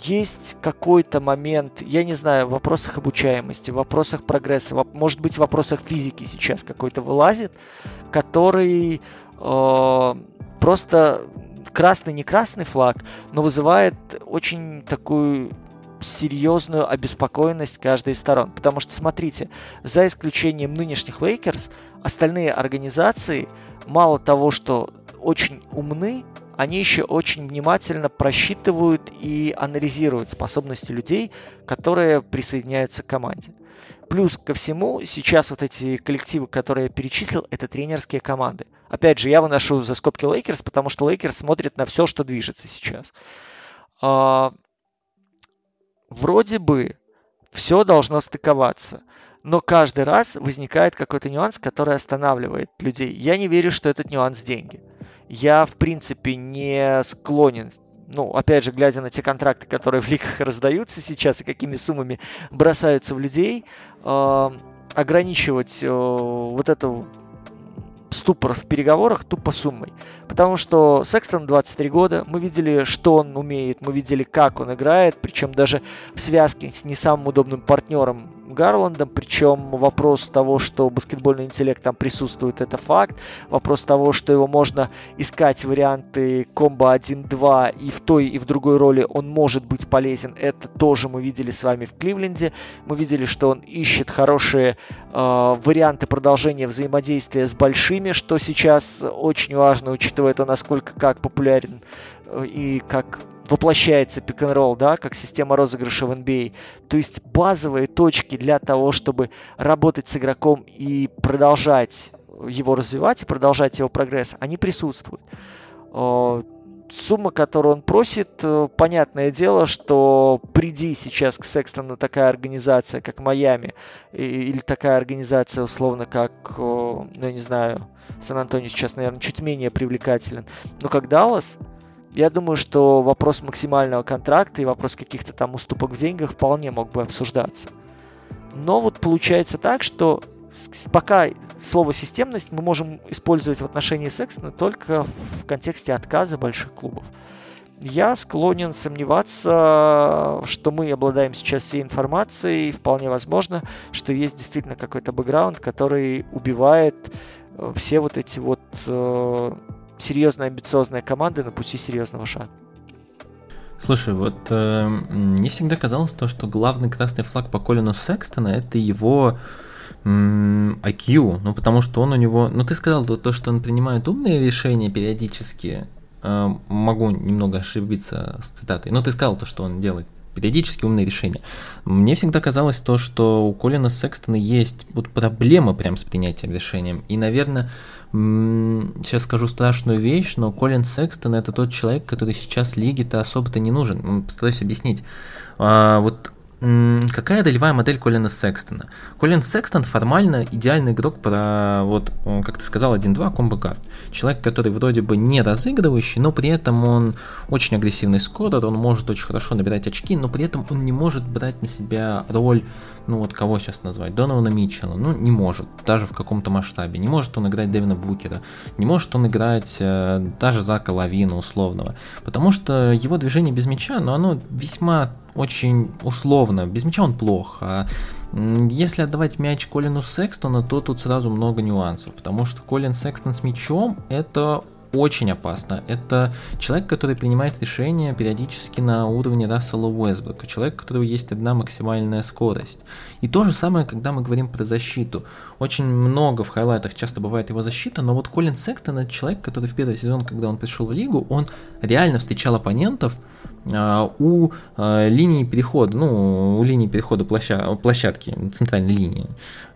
Есть какой-то момент, я не знаю, в вопросах обучаемости, в вопросах прогресса, может быть, в вопросах физики сейчас какой-то вылазит, который э, просто красный не красный флаг, но вызывает очень такую серьезную обеспокоенность каждой из сторон. Потому что, смотрите, за исключением нынешних Лейкерс, остальные организации мало того, что очень умны, они еще очень внимательно просчитывают и анализируют способности людей, которые присоединяются к команде. Плюс ко всему, сейчас вот эти коллективы, которые я перечислил, это тренерские команды. Опять же, я выношу за скобки Лейкерс, потому что Лейкерс смотрит на все, что движется сейчас. А, вроде бы все должно стыковаться. Но каждый раз возникает какой-то нюанс, который останавливает людей. Я не верю, что этот нюанс деньги. Я, в принципе, не склонен ну, опять же, глядя на те контракты, которые в лигах раздаются сейчас и какими суммами бросаются в людей, э, ограничивать э, вот эту ступор в переговорах тупо суммой. Потому что Секстон 23 года, мы видели, что он умеет, мы видели, как он играет, причем даже в связке с не самым удобным партнером Гарландом, причем вопрос того, что баскетбольный интеллект там присутствует, это факт. Вопрос того, что его можно искать варианты комбо 1-2 и в той и в другой роли он может быть полезен, это тоже мы видели с вами в Кливленде. Мы видели, что он ищет хорошие э, варианты продолжения взаимодействия с большими, что сейчас очень важно, учитывая то, насколько как популярен э, и как воплощается пик-н-ролл, да, как система розыгрыша в NBA. То есть базовые точки для того, чтобы работать с игроком и продолжать его развивать и продолжать его прогресс, они присутствуют. Сумма, которую он просит, э, понятное дело, что приди сейчас к Секстону такая организация, как Майами, или такая организация, условно, как, ну, я не знаю, Сан-Антонио сейчас, наверное, чуть менее привлекателен, но как Даллас, я думаю, что вопрос максимального контракта и вопрос каких-то там уступок в деньгах вполне мог бы обсуждаться. Но вот получается так, что пока слово системность мы можем использовать в отношении Секстона только в контексте отказа больших клубов. Я склонен сомневаться, что мы обладаем сейчас всей информацией. Вполне возможно, что есть действительно какой-то бэкграунд, который убивает э, все вот эти вот э, серьезные амбициозные команды на пути серьезного шага.
Слушай, вот э, мне всегда казалось то, что главный красный флаг по Колину Секстона это его IQ, ну потому что он у него, ну ты сказал то, то что он принимает умные решения периодически, э, могу немного ошибиться с цитатой, но ты сказал то, что он делает периодически умные решения. Мне всегда казалось то, что у Колина Секстона есть вот проблема прям с принятием решением. И, наверное, сейчас скажу страшную вещь, но Колин Секстон это тот человек, который сейчас лиге-то особо-то не нужен. Постараюсь объяснить. А, вот Какая ролевая модель Колина Секстона? Колин Секстон формально идеальный игрок про, вот, как ты сказал, 1-2 комбо карт. Человек, который вроде бы не разыгрывающий, но при этом он очень агрессивный скорер, он может очень хорошо набирать очки, но при этом он не может брать на себя роль ну вот кого сейчас назвать, Донована Митчелла, ну не может, даже в каком-то масштабе. Не может он играть Дэвина Букера, не может он играть э, даже Зака Лавина условного, потому что его движение без мяча, но оно весьма очень условно. Без мяча он плох, а если отдавать мяч Колину Секстону, то тут сразу много нюансов, потому что Колин Секстон с мячом это очень опасно. Это человек, который принимает решения периодически на уровне Рассела Уэсброка, человек, у которого есть одна максимальная скорость. И то же самое, когда мы говорим про защиту. Очень много в хайлайтах часто бывает его защита, но вот Колин Секстон это человек, который в первый сезон, когда он пришел в лигу, он реально встречал оппонентов, у а, линии перехода, ну, у линии перехода площа, площадки, центральной линии.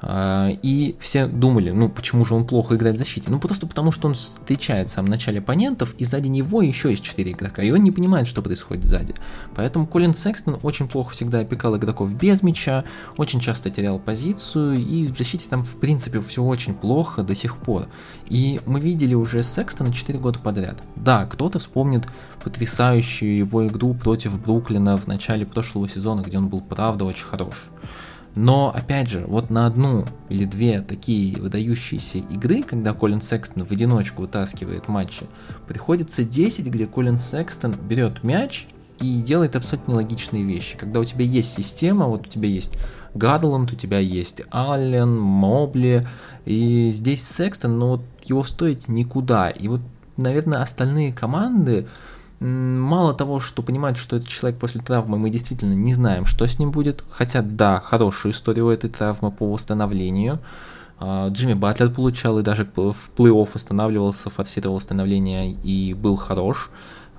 А, и все думали, ну, почему же он плохо играет в защите? Ну, просто потому, что он встречает в самом начале оппонентов, и сзади него еще есть 4 игрока, и он не понимает, что происходит сзади. Поэтому Колин Секстон очень плохо всегда опекал игроков без мяча, очень часто терял позицию, и в защите там, в принципе, все очень плохо до сих пор. И мы видели уже Секстона 4 года подряд. Да, кто-то вспомнит потрясающую его игру против Бруклина в начале прошлого сезона, где он был правда очень хорош. Но, опять же, вот на одну или две такие выдающиеся игры, когда Колин Секстон в одиночку вытаскивает матчи, приходится 10, где Колин Секстон берет мяч и делает абсолютно нелогичные вещи. Когда у тебя есть система, вот у тебя есть Гарланд, у тебя есть Аллен, Мобли, и здесь Секстон, но вот его стоит никуда. И вот, наверное, остальные команды, Мало того, что понимают, что этот человек после травмы, мы действительно не знаем, что с ним будет. Хотя, да, хорошая история у этой травмы по восстановлению. А, Джимми Батлер получал и даже в плей-офф восстанавливался, форсировал восстановление и был хорош.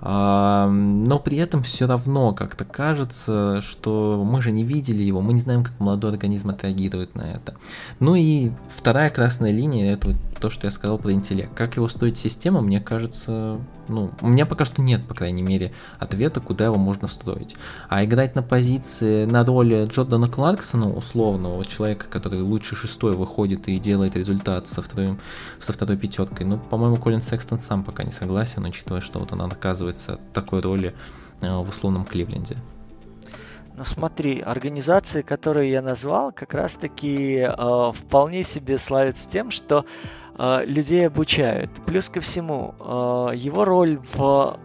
Но при этом все равно как-то кажется, что мы же не видели его, мы не знаем, как молодой организм отреагирует на это. Ну и вторая красная линия, это вот то, что я сказал про интеллект. Как его стоит система, мне кажется, ну, у меня пока что нет, по крайней мере, ответа, куда его можно встроить. А играть на позиции, на роли Джордана Кларксона, условного человека, который лучше шестой выходит и делает результат со, вторым, со второй пятеркой, ну, по-моему, Колин Секстон сам пока не согласен, учитывая, что вот он оказывается такой роли э, в условном Кливленде.
Ну смотри, организации, которые я назвал, как раз-таки э, вполне себе славятся тем, что э, людей обучают. Плюс ко всему, э, его роль в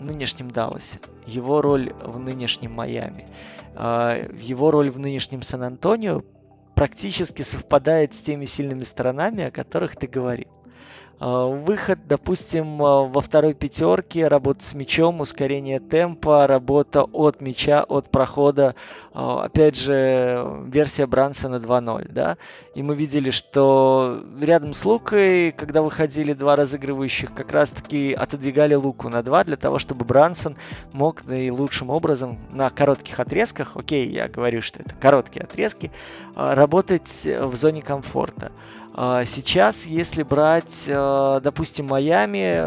нынешнем Далласе, его роль в нынешнем Майами, э, его роль в нынешнем Сан-Антонио практически совпадает с теми сильными сторонами, о которых ты говорил. А, выход, допустим, а, во второй пятерке, работа с мячом, ускорение темпа, работа от мяча, от прохода. А, опять же, версия Брансона 2.0, да. И мы видели, что рядом с Лукой, когда выходили два разыгрывающих, как раз-таки отодвигали Луку на 2 для того, чтобы Брансон мог наилучшим образом на коротких отрезках, окей, я говорю, что это короткие отрезки, работать в зоне комфорта. А, сейчас, если брать, э, допустим, Майами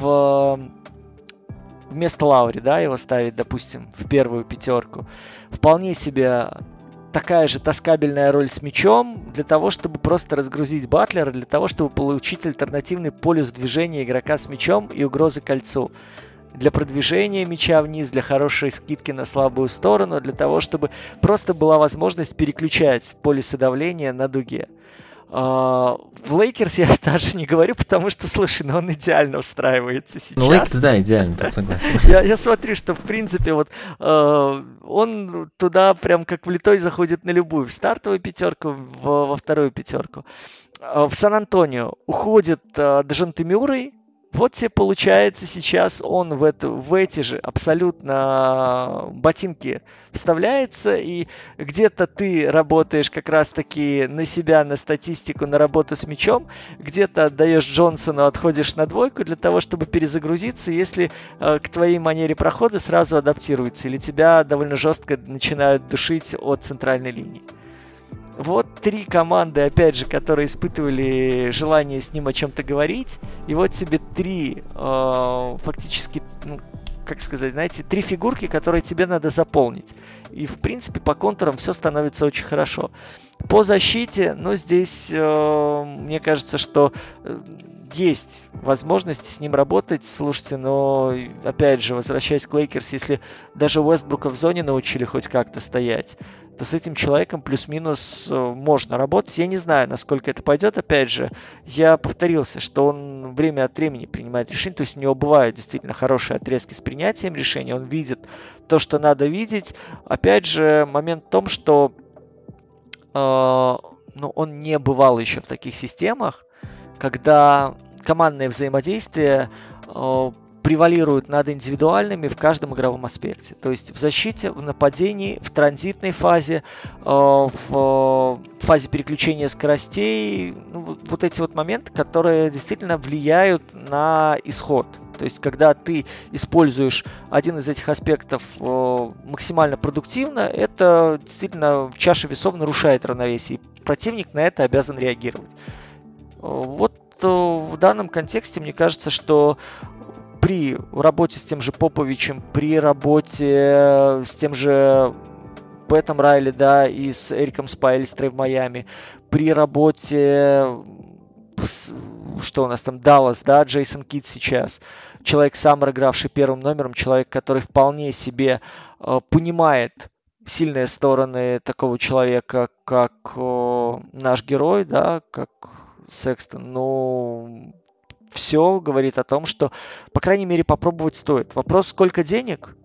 в вместо Лаури, да, его ставить, допустим, в первую пятерку, вполне себе такая же таскабельная роль с мячом для того, чтобы просто разгрузить Батлера, для того, чтобы получить альтернативный полюс движения игрока с мячом и угрозы кольцу. Для продвижения мяча вниз, для хорошей скидки на слабую сторону, для того, чтобы просто была возможность переключать полюсы давления на дуге. А, в Лейкерс я даже не говорю, потому что, слушай, ну он идеально устраивается сейчас. Ну, Лейкерс,
да, идеально, согласен.
я, я смотрю, что, в принципе, вот э, он туда прям как влитой заходит на любую. В стартовую пятерку, в, во вторую пятерку. А в Сан-Антонио уходит э, Дежонте Мюррей, вот тебе получается сейчас он в, эту, в эти же абсолютно ботинки вставляется, и где-то ты работаешь как раз-таки на себя, на статистику, на работу с мячом, где-то отдаешь Джонсону, отходишь на двойку для того, чтобы перезагрузиться, если э, к твоей манере прохода сразу адаптируется, или тебя довольно жестко начинают душить от центральной линии. Вот три команды, опять же, которые испытывали желание с ним о чем-то говорить. И вот тебе три э, фактически, ну, как сказать, знаете, три фигурки, которые тебе надо заполнить. И, в принципе, по контурам все становится очень хорошо. По защите, ну, здесь, э, мне кажется, что э, есть возможность с ним работать. Слушайте, но, опять же, возвращаясь к Лейкерс, если даже Уэстбрука в зоне научили хоть как-то стоять, то с этим человеком плюс-минус э, можно работать. Я не знаю, насколько это пойдет. Опять же, я повторился, что он время от времени принимает решения, то есть у него бывают действительно хорошие отрезки с принятием решения, он видит то, что надо видеть. Опять же, момент в том, что э, ну, он не бывал еще в таких системах, когда командное взаимодействие э, превалируют над индивидуальными в каждом игровом аспекте. То есть в защите, в нападении, в транзитной фазе, э, в фазе переключения скоростей, ну, вот эти вот моменты, которые действительно влияют на исход. То есть, когда ты используешь один из этих аспектов э, максимально продуктивно, это действительно в чаше весов нарушает равновесие. И противник на это обязан реагировать. Э, вот в данном контексте мне кажется, что при работе с тем же Поповичем, при работе с тем же Пэтом Райли, да, и с Эриком Спайльстрой в Майами, при работе что у нас там, Даллас, да, Джейсон Кит сейчас, человек, сам игравший первым номером, человек, который вполне себе э, понимает сильные стороны такого человека, как э, наш герой, да, как Секстон, ну, все говорит о том, что, по крайней мере, попробовать стоит. Вопрос, сколько денег,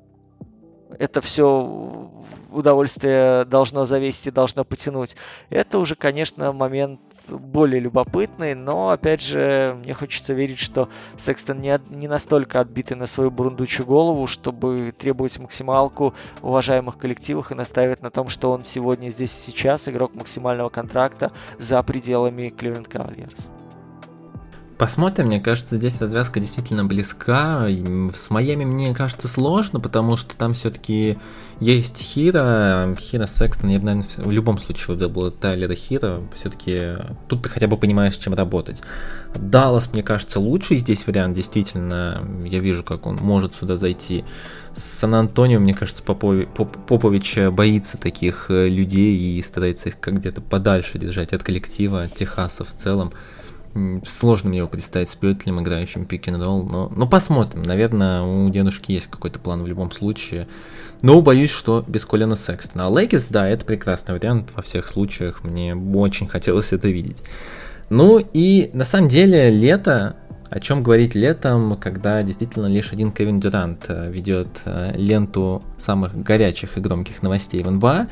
это все удовольствие должно зависеть и должно потянуть. Это уже, конечно, момент более любопытный, но, опять же, мне хочется верить, что Секстон не, не настолько отбитый на свою бурундучью голову, чтобы требовать максималку в уважаемых коллективах и настаивать на том, что он сегодня здесь и сейчас игрок максимального контракта за пределами Кливленд Кавальерс.
Посмотрим, мне кажется, здесь развязка действительно близка. С Майами, мне кажется, сложно, потому что там все-таки есть Хира, Хира Секстон, я бы, наверное, в любом случае выбрал бы Тайлера Хира, все-таки тут ты хотя бы понимаешь, чем работать. Даллас, мне кажется, лучший здесь вариант, действительно, я вижу, как он может сюда зайти. Сан-Антонио, мне кажется, Попович, Попович боится таких э, людей и старается их как где-то подальше держать от коллектива, от Техаса в целом. Сложно мне его представить с Петлем, играющим пик н ролл, но, но посмотрим. Наверное, у дедушки есть какой-то план в любом случае. Но боюсь, что без Коллина Секстона. А Лейкерс, да, это прекрасный вариант во всех случаях. Мне очень хотелось это видеть. Ну и на самом деле лето О чем говорить летом, когда действительно лишь один Кевин Дюрант э, ведет э, ленту самых горячих и громких новостей в НБА,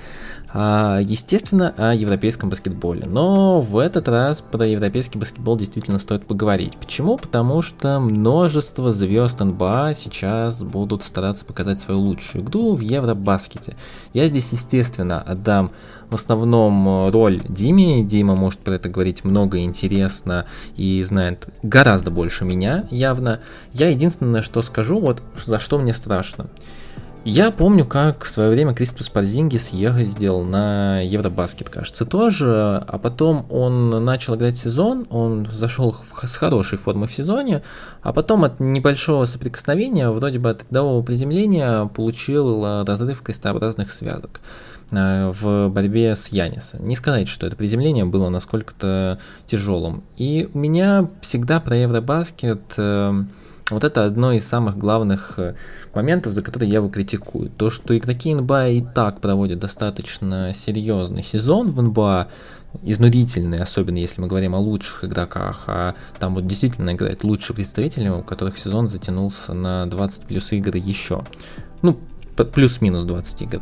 естественно, о европейском баскетболе. Но в этот раз про европейский баскетбол действительно стоит поговорить. Почему? Потому что множество звезд НБА сейчас будут стараться показать свою лучшую игру в Евробаскете. Я здесь, естественно, отдам в основном роль Диме. Дима может про это говорить много интересно и знает гораздо больше меня, явно. Я единственное, что скажу, вот за что мне страшно. Я помню, как в свое время Криспус Парзингис ездил на Евробаскет, кажется, тоже, а потом он начал играть сезон, он зашел с хорошей формой в сезоне, а потом от небольшого соприкосновения, вроде бы от рядового приземления, получил э, разрыв крестообразных связок э, в борьбе с Янисом. Не сказать, что это приземление было насколько-то тяжелым. И у меня всегда про Евробаскет э, вот это одно из самых главных э, моментов, за которые я его критикую. То, что игроки НБА и так проводят достаточно серьезный сезон в НБА, изнурительный, особенно если мы говорим о лучших игроках, а там вот действительно играет лучшие представители, у которых сезон затянулся на 20 плюс игр еще. Ну, плюс-минус 20 игр.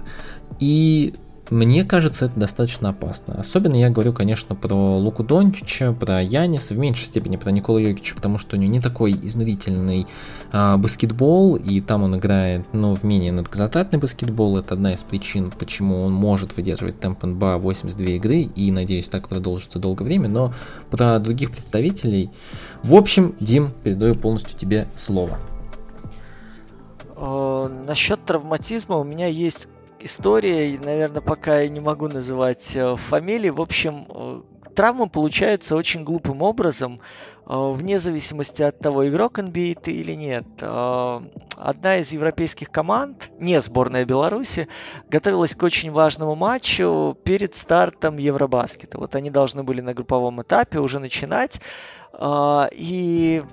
И мне кажется, это достаточно опасно. Особенно я говорю, конечно, про Луку Дончича, про Яниса, в меньшей степени про Никола Йокича, потому что у него не такой изнурительный а, баскетбол, и там он играет, ну, в менее надгазотатный баскетбол. Это одна из причин, почему он может выдерживать темп НБА 82 игры, и, надеюсь, так продолжится долгое время. Но про других представителей... В общем, Дим, передаю полностью тебе слово.
Насчет травматизма у меня есть история, наверное, пока я не могу называть э, фамилии. В общем, э, травмы получаются очень глупым образом, э, вне зависимости от того, игрок NBA ты или нет. Одна из европейских команд, не сборная Беларуси, готовилась к очень важному матчу перед стартом Евробаскета. Вот они должны были на групповом этапе уже начинать. И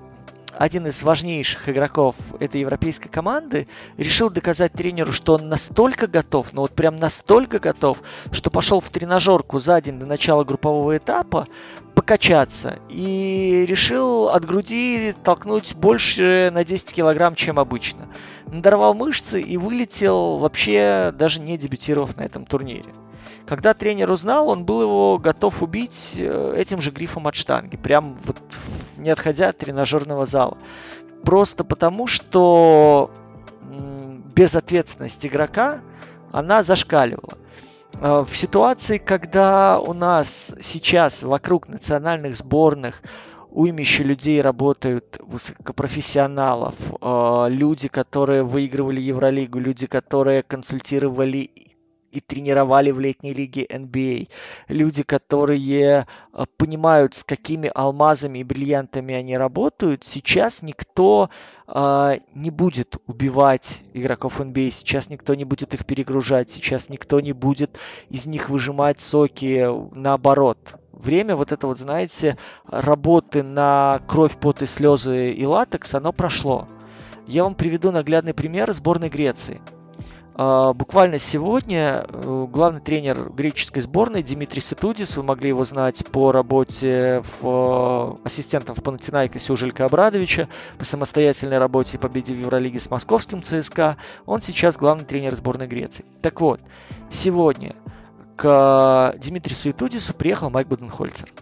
один из важнейших игроков этой европейской команды решил доказать тренеру, что он настолько готов, ну вот прям настолько готов, что пошел в тренажерку за день до начала группового этапа покачаться и решил от груди толкнуть больше на 10 килограмм, чем обычно. Надорвал мышцы и вылетел вообще даже не дебютировав на этом турнире. Когда тренер узнал, он был его готов убить э, этим же грифом от штанги, прям вот не отходя от тренажерного зала. Просто потому, что безответственность игрока, она зашкаливала. Э, в ситуации, когда у нас сейчас вокруг национальных сборных уймище людей работают, высокопрофессионалов, э, люди, которые выигрывали Евролигу, люди, которые консультировали и тренировали в летней лиге NBA. Люди, которые э, понимают, с какими алмазами и бриллиантами они работают, сейчас никто э, не будет убивать игроков NBA, сейчас никто не будет их перегружать, сейчас никто не будет из них выжимать соки наоборот. Время вот это вот, знаете, работы на кровь, пот и слезы и латекс, оно прошло. Я вам приведу наглядный пример сборной Греции – а, буквально сегодня э, главный тренер греческой сборной Дмитрий Сетудис, вы могли его знать по работе в, э, ассистентом в Панатинайкосе у Абрадовича, по самостоятельной работе и победе в Евролиге с московским ЦСКА. Он сейчас главный тренер сборной Греции. Так вот, сегодня к Дмитрию Светудису приехал Майк Буденхольцер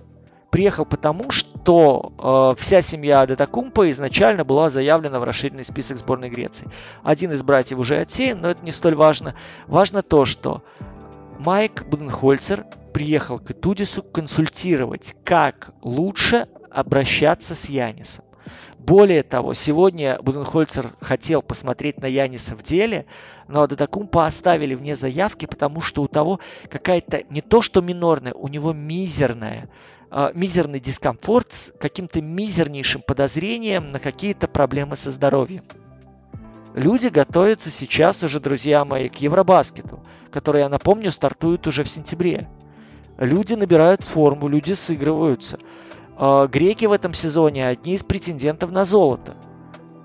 приехал потому, что э, вся семья Адетакумпа изначально была заявлена в расширенный список сборной Греции. Один из братьев уже отсеян, но это не столь важно. Важно то, что Майк Буденхольцер приехал к Этудису консультировать, как лучше обращаться с Янисом. Более того, сегодня Буденхольцер хотел посмотреть на Яниса в деле, но Адатакумпа оставили вне заявки, потому что у того какая-то не то что минорная, у него мизерная мизерный дискомфорт с каким-то мизернейшим подозрением на какие-то проблемы со здоровьем. Люди готовятся сейчас уже, друзья мои, к Евробаскету, который, я напомню, стартует уже в сентябре. Люди набирают форму, люди сыгрываются. Э, греки в этом сезоне одни из претендентов на золото.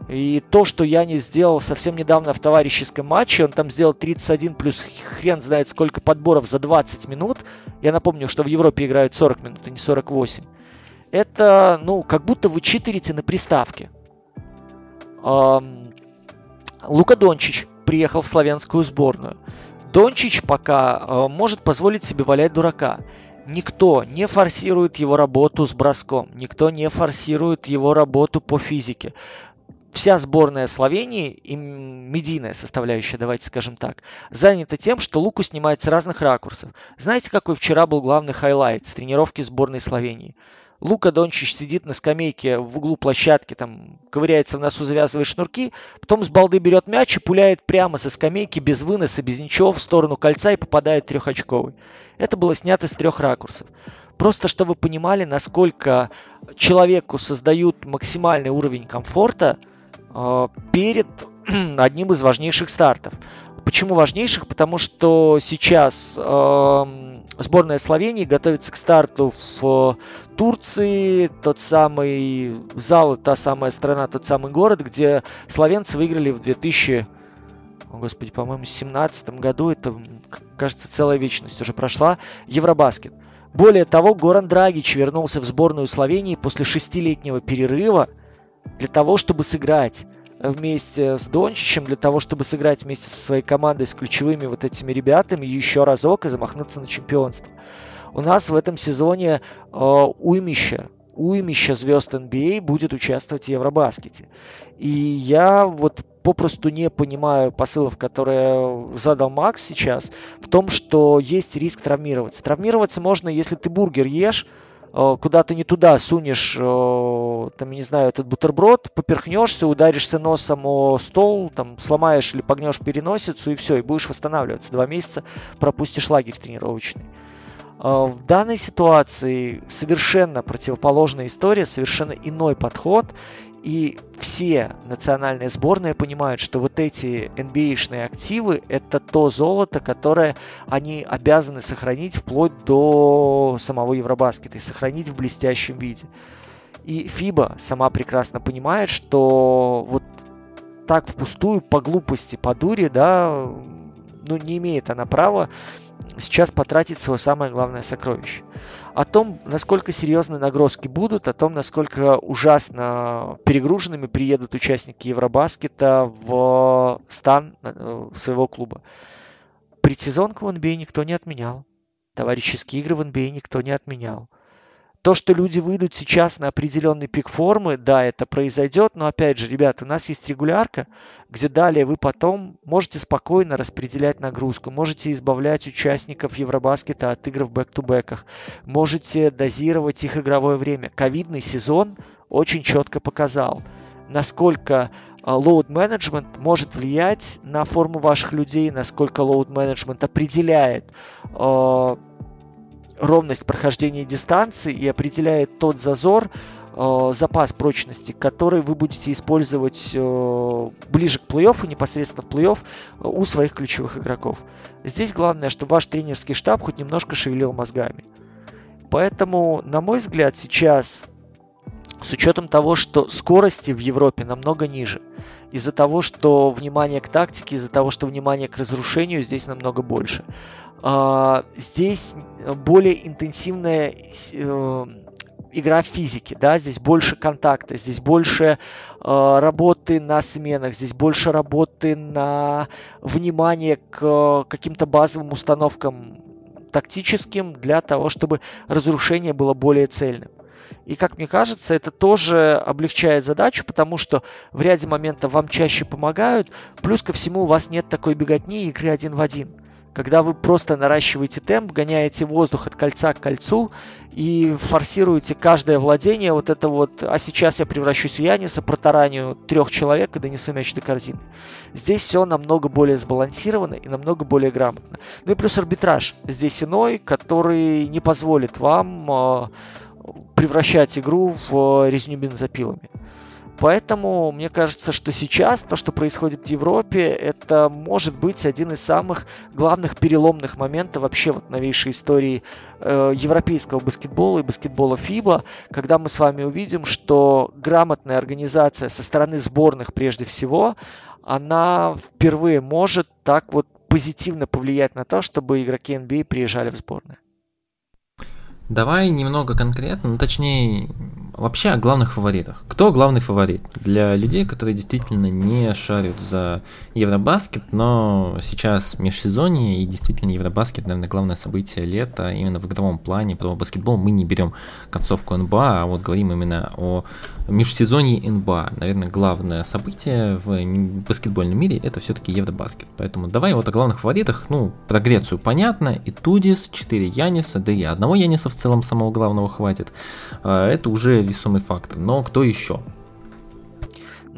И то, что я не сделал совсем недавно в товарищеском матче, он там сделал 31 плюс хрен знает сколько подборов за 20 минут. Я напомню, что в Европе играют 40 минут, а не 48. это, ну, как будто вы читерите на приставке. Лука Дончич приехал в славянскую сборную. Дончич пока э, может позволить себе валять дурака. Никто не форсирует его работу с броском, никто не форсирует его работу по физике. Вся сборная Словении, и медийная составляющая, давайте скажем так, занята тем, что Луку снимает с разных ракурсов. Знаете, какой вчера был главный highlight с тренировки сборной Словении? Лука Дончич сидит на скамейке в углу площадки, там ковыряется в носу, завязывает шнурки, потом с балды берет мяч и пуляет прямо со скамейки без выноса, без ничего в сторону кольца и попадает трехочковый. Это было снято с трех ракурсов. Просто чтобы вы понимали, насколько человеку создают максимальный уровень комфорта перед одним из важнейших стартов. Почему важнейших? Потому что сейчас э, Сборная Словении готовится к старту в Турции, тот самый зал, та самая страна, тот самый город, где словенцы выиграли в 2000, о, господи, по-моему, 17 году, это, кажется, целая вечность уже прошла, Евробаскет. Более того, Горан Драгич вернулся в сборную Словении после шестилетнего перерыва для того, чтобы сыграть вместе с Дончичем для того, чтобы сыграть вместе со своей командой, с ключевыми вот этими ребятами еще разок и замахнуться на чемпионство. У нас в этом сезоне э, уймища, уймища звезд NBA а будет участвовать в Евробаскете. И я вот попросту не понимаю посылов, которые задал Макс сейчас, в том, что есть риск травмироваться. Травмироваться можно, если ты бургер ешь, Э, куда то не туда сунешь, э, там, не знаю, этот бутерброд, поперхнешься, ударишься носом о стол, там, сломаешь или погнешь переносицу, и все, и будешь восстанавливаться. Два месяца пропустишь лагерь тренировочный. Э, в данной ситуации совершенно противоположная история, совершенно иной подход. И все национальные сборные понимают, что вот эти NBA-шные активы – это то золото, которое они обязаны сохранить вплоть до самого Евробаскета и сохранить в блестящем виде. И ФИБА сама прекрасно понимает, что вот так впустую, по глупости, по дуре, да, ну не имеет она права сейчас потратить свое самое главное сокровище. О том, насколько серьезные нагрузки будут, о том, насколько ужасно перегруженными приедут участники Евробаскета в стан э, своего клуба. Предсезонку в NBA никто не отменял. Товарищеские игры в NBA никто не отменял. То, что люди выйдут сейчас на определенный пик формы, да, это произойдет, но опять же, ребята, у нас есть регулярка, где далее вы потом можете спокойно распределять нагрузку, можете избавлять участников Евробаскета от игр в бэк-то-бэках, можете дозировать их игровое время. Ковидный сезон очень четко показал, насколько load а, management может влиять на форму ваших людей, насколько load management определяет э, ровность прохождения дистанции и определяет тот зазор, э, запас прочности, который вы будете использовать э, ближе к плей-оффу, непосредственно в плей-офф э, у своих ключевых игроков. Здесь главное, чтобы ваш тренерский штаб хоть немножко шевелил мозгами. Поэтому, на мой взгляд, сейчас, с учетом того, что скорости в Европе намного ниже, из-за того, что внимание к тактике, из-за того, что внимание к разрушению здесь намного больше. А, здесь более интенсивная э, игра в физике, да, здесь больше контакта, здесь больше э, работы на сменах, здесь больше работы на внимание к каким-то базовым установкам тактическим для того, чтобы разрушение было более цельным. И, как мне кажется, это тоже облегчает задачу, потому что в ряде моментов вам чаще помогают, плюс ко всему у вас нет такой беготни игры один в один когда вы просто наращиваете темп, гоняете воздух от кольца к кольцу и форсируете каждое владение, вот это вот, а сейчас я превращусь в Яниса, протараню трех человек и донесу мяч до корзины. Здесь все намного более сбалансировано и намного более грамотно. Ну и плюс арбитраж здесь иной, который не позволит вам э, превращать игру в резню бензопилами. Поэтому мне кажется, что сейчас то, что происходит в Европе, это может быть один из самых главных переломных моментов вообще вот новейшей истории э, европейского баскетбола и баскетбола ФИБА, когда мы с вами увидим, что грамотная организация со стороны сборных прежде всего, она впервые может так вот позитивно повлиять на то, чтобы игроки NBA приезжали в сборную.
Давай немного конкретно, ну точнее Вообще о главных фаворитах. Кто главный фаворит? Для людей, которые действительно не шарят за Евробаскет, но сейчас межсезонье и действительно Евробаскет, наверное, главное событие лета именно в игровом плане. Про баскетбол мы не берем концовку НБА, а вот говорим именно о межсезонье НБА. Наверное, главное событие в баскетбольном мире это все-таки Евробаскет. Поэтому давай вот о главных фаворитах. Ну, про Грецию понятно. И Тудис, 4 Яниса, да и одного Яниса в целом самого главного хватит. А, это уже весомый фактор. Но кто еще?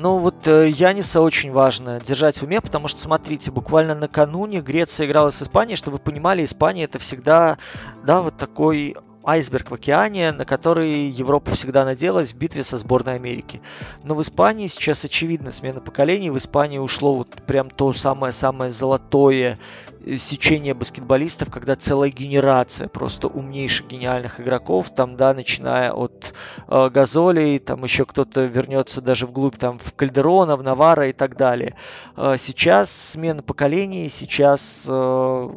Ну вот э, Яниса очень важно держать в уме, потому что, смотрите, буквально накануне Греция играла с Испанией, чтобы вы понимали, Испания это всегда, да, вот такой айсберг в океане, на который Европа всегда надеялась в битве со сборной Америки. Но в Испании сейчас очевидно смена поколений. В Испании ушло вот прям то самое-самое золотое э, сечение баскетболистов, когда целая генерация просто умнейших гениальных игроков, там, да, начиная от э, Газолей, там еще кто-то вернется даже вглубь, там, в Кальдерона, в Навара и так далее. Э, сейчас смена поколений, сейчас э,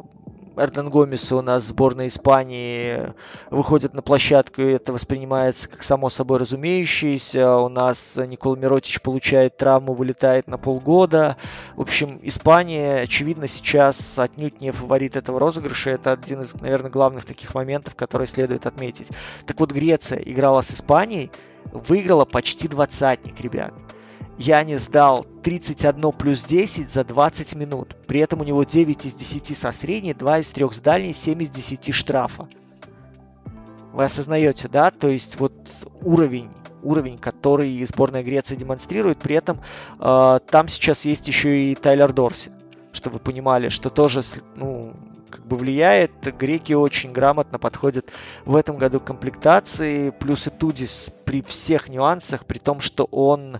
Эрден Гомес у нас сборная Испании выходит на площадку, и это воспринимается как само собой разумеющееся. У нас Никола Миротич получает травму, вылетает на полгода. В общем, Испания, очевидно, сейчас отнюдь не фаворит этого розыгрыша. Это один из, наверное, главных таких моментов, которые следует отметить. Так вот, Греция играла с Испанией, выиграла почти двадцатник, ребят. Янис дал 31 плюс 10 за 20 минут. При этом у него 9 из 10 со средней, 2 из 3 с дальней, 7 из 10 штрафа. Вы осознаете, да? То есть вот уровень уровень, который сборная Греции демонстрирует. При этом э, там сейчас есть еще и Тайлер Дорси, чтобы вы понимали, что тоже ну, как бы влияет. Греки очень грамотно подходят в этом году к комплектации. Плюс и Тудис при всех нюансах, при том, что он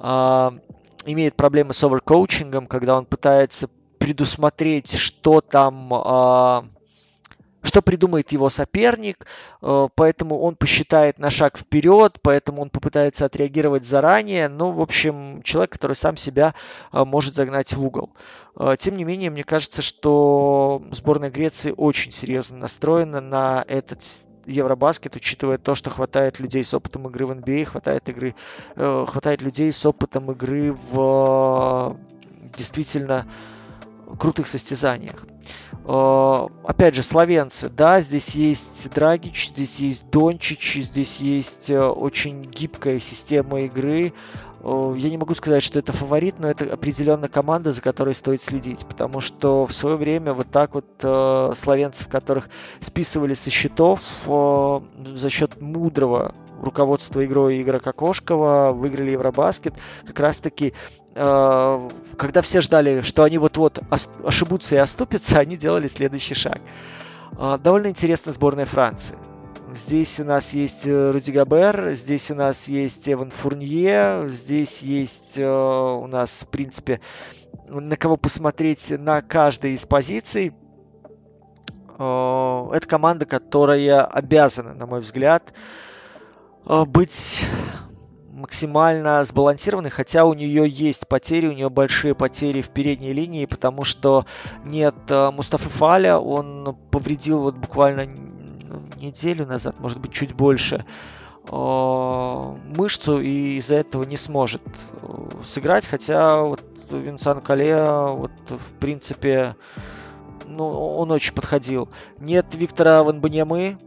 имеет проблемы с оверкоучингом, когда он пытается предусмотреть, что там, э, что придумает его соперник, э, поэтому он посчитает на шаг вперед, поэтому он попытается отреагировать заранее. Ну, в общем, человек, который сам себя э, может загнать в угол. Э, тем не менее, мне кажется, что сборная Греции очень серьезно настроена на этот Евробаскет, учитывая то, что хватает людей с опытом игры в NBA, а, хватает игры, э, хватает людей с опытом игры в э, действительно крутых состязаниях. Э, опять же, словенцы, да, здесь есть Драгич, здесь есть Дончич, здесь есть э, очень гибкая система игры, я не могу сказать, что это фаворит, но это определенно команда, за которой стоит следить, потому что в свое время вот так вот э, словенцев, которых списывали со счетов э, за счет мудрого руководства игрой игрока Кошкова, выиграли Евробаскет, как раз-таки э, когда все ждали, что они вот-вот ошибутся и оступятся, они делали следующий шаг. Э, довольно интересная сборная Франции. Здесь у нас есть э, Руди Габер, здесь у нас есть Эван Фурнье, здесь есть э, у нас, в принципе, на кого посмотреть на каждой из позиций. Э, это команда, которая обязана, на мой взгляд, быть максимально сбалансированной, хотя у нее есть потери, у нее большие потери в передней линии, потому что нет Мустафы Фаля, он повредил вот буквально неделю назад, может быть, чуть больше, э, мышцу и из-за этого не сможет э, сыграть, хотя вот Винсан Кале, вот в принципе, ну, он очень подходил. Нет Виктора Ванбаньямы,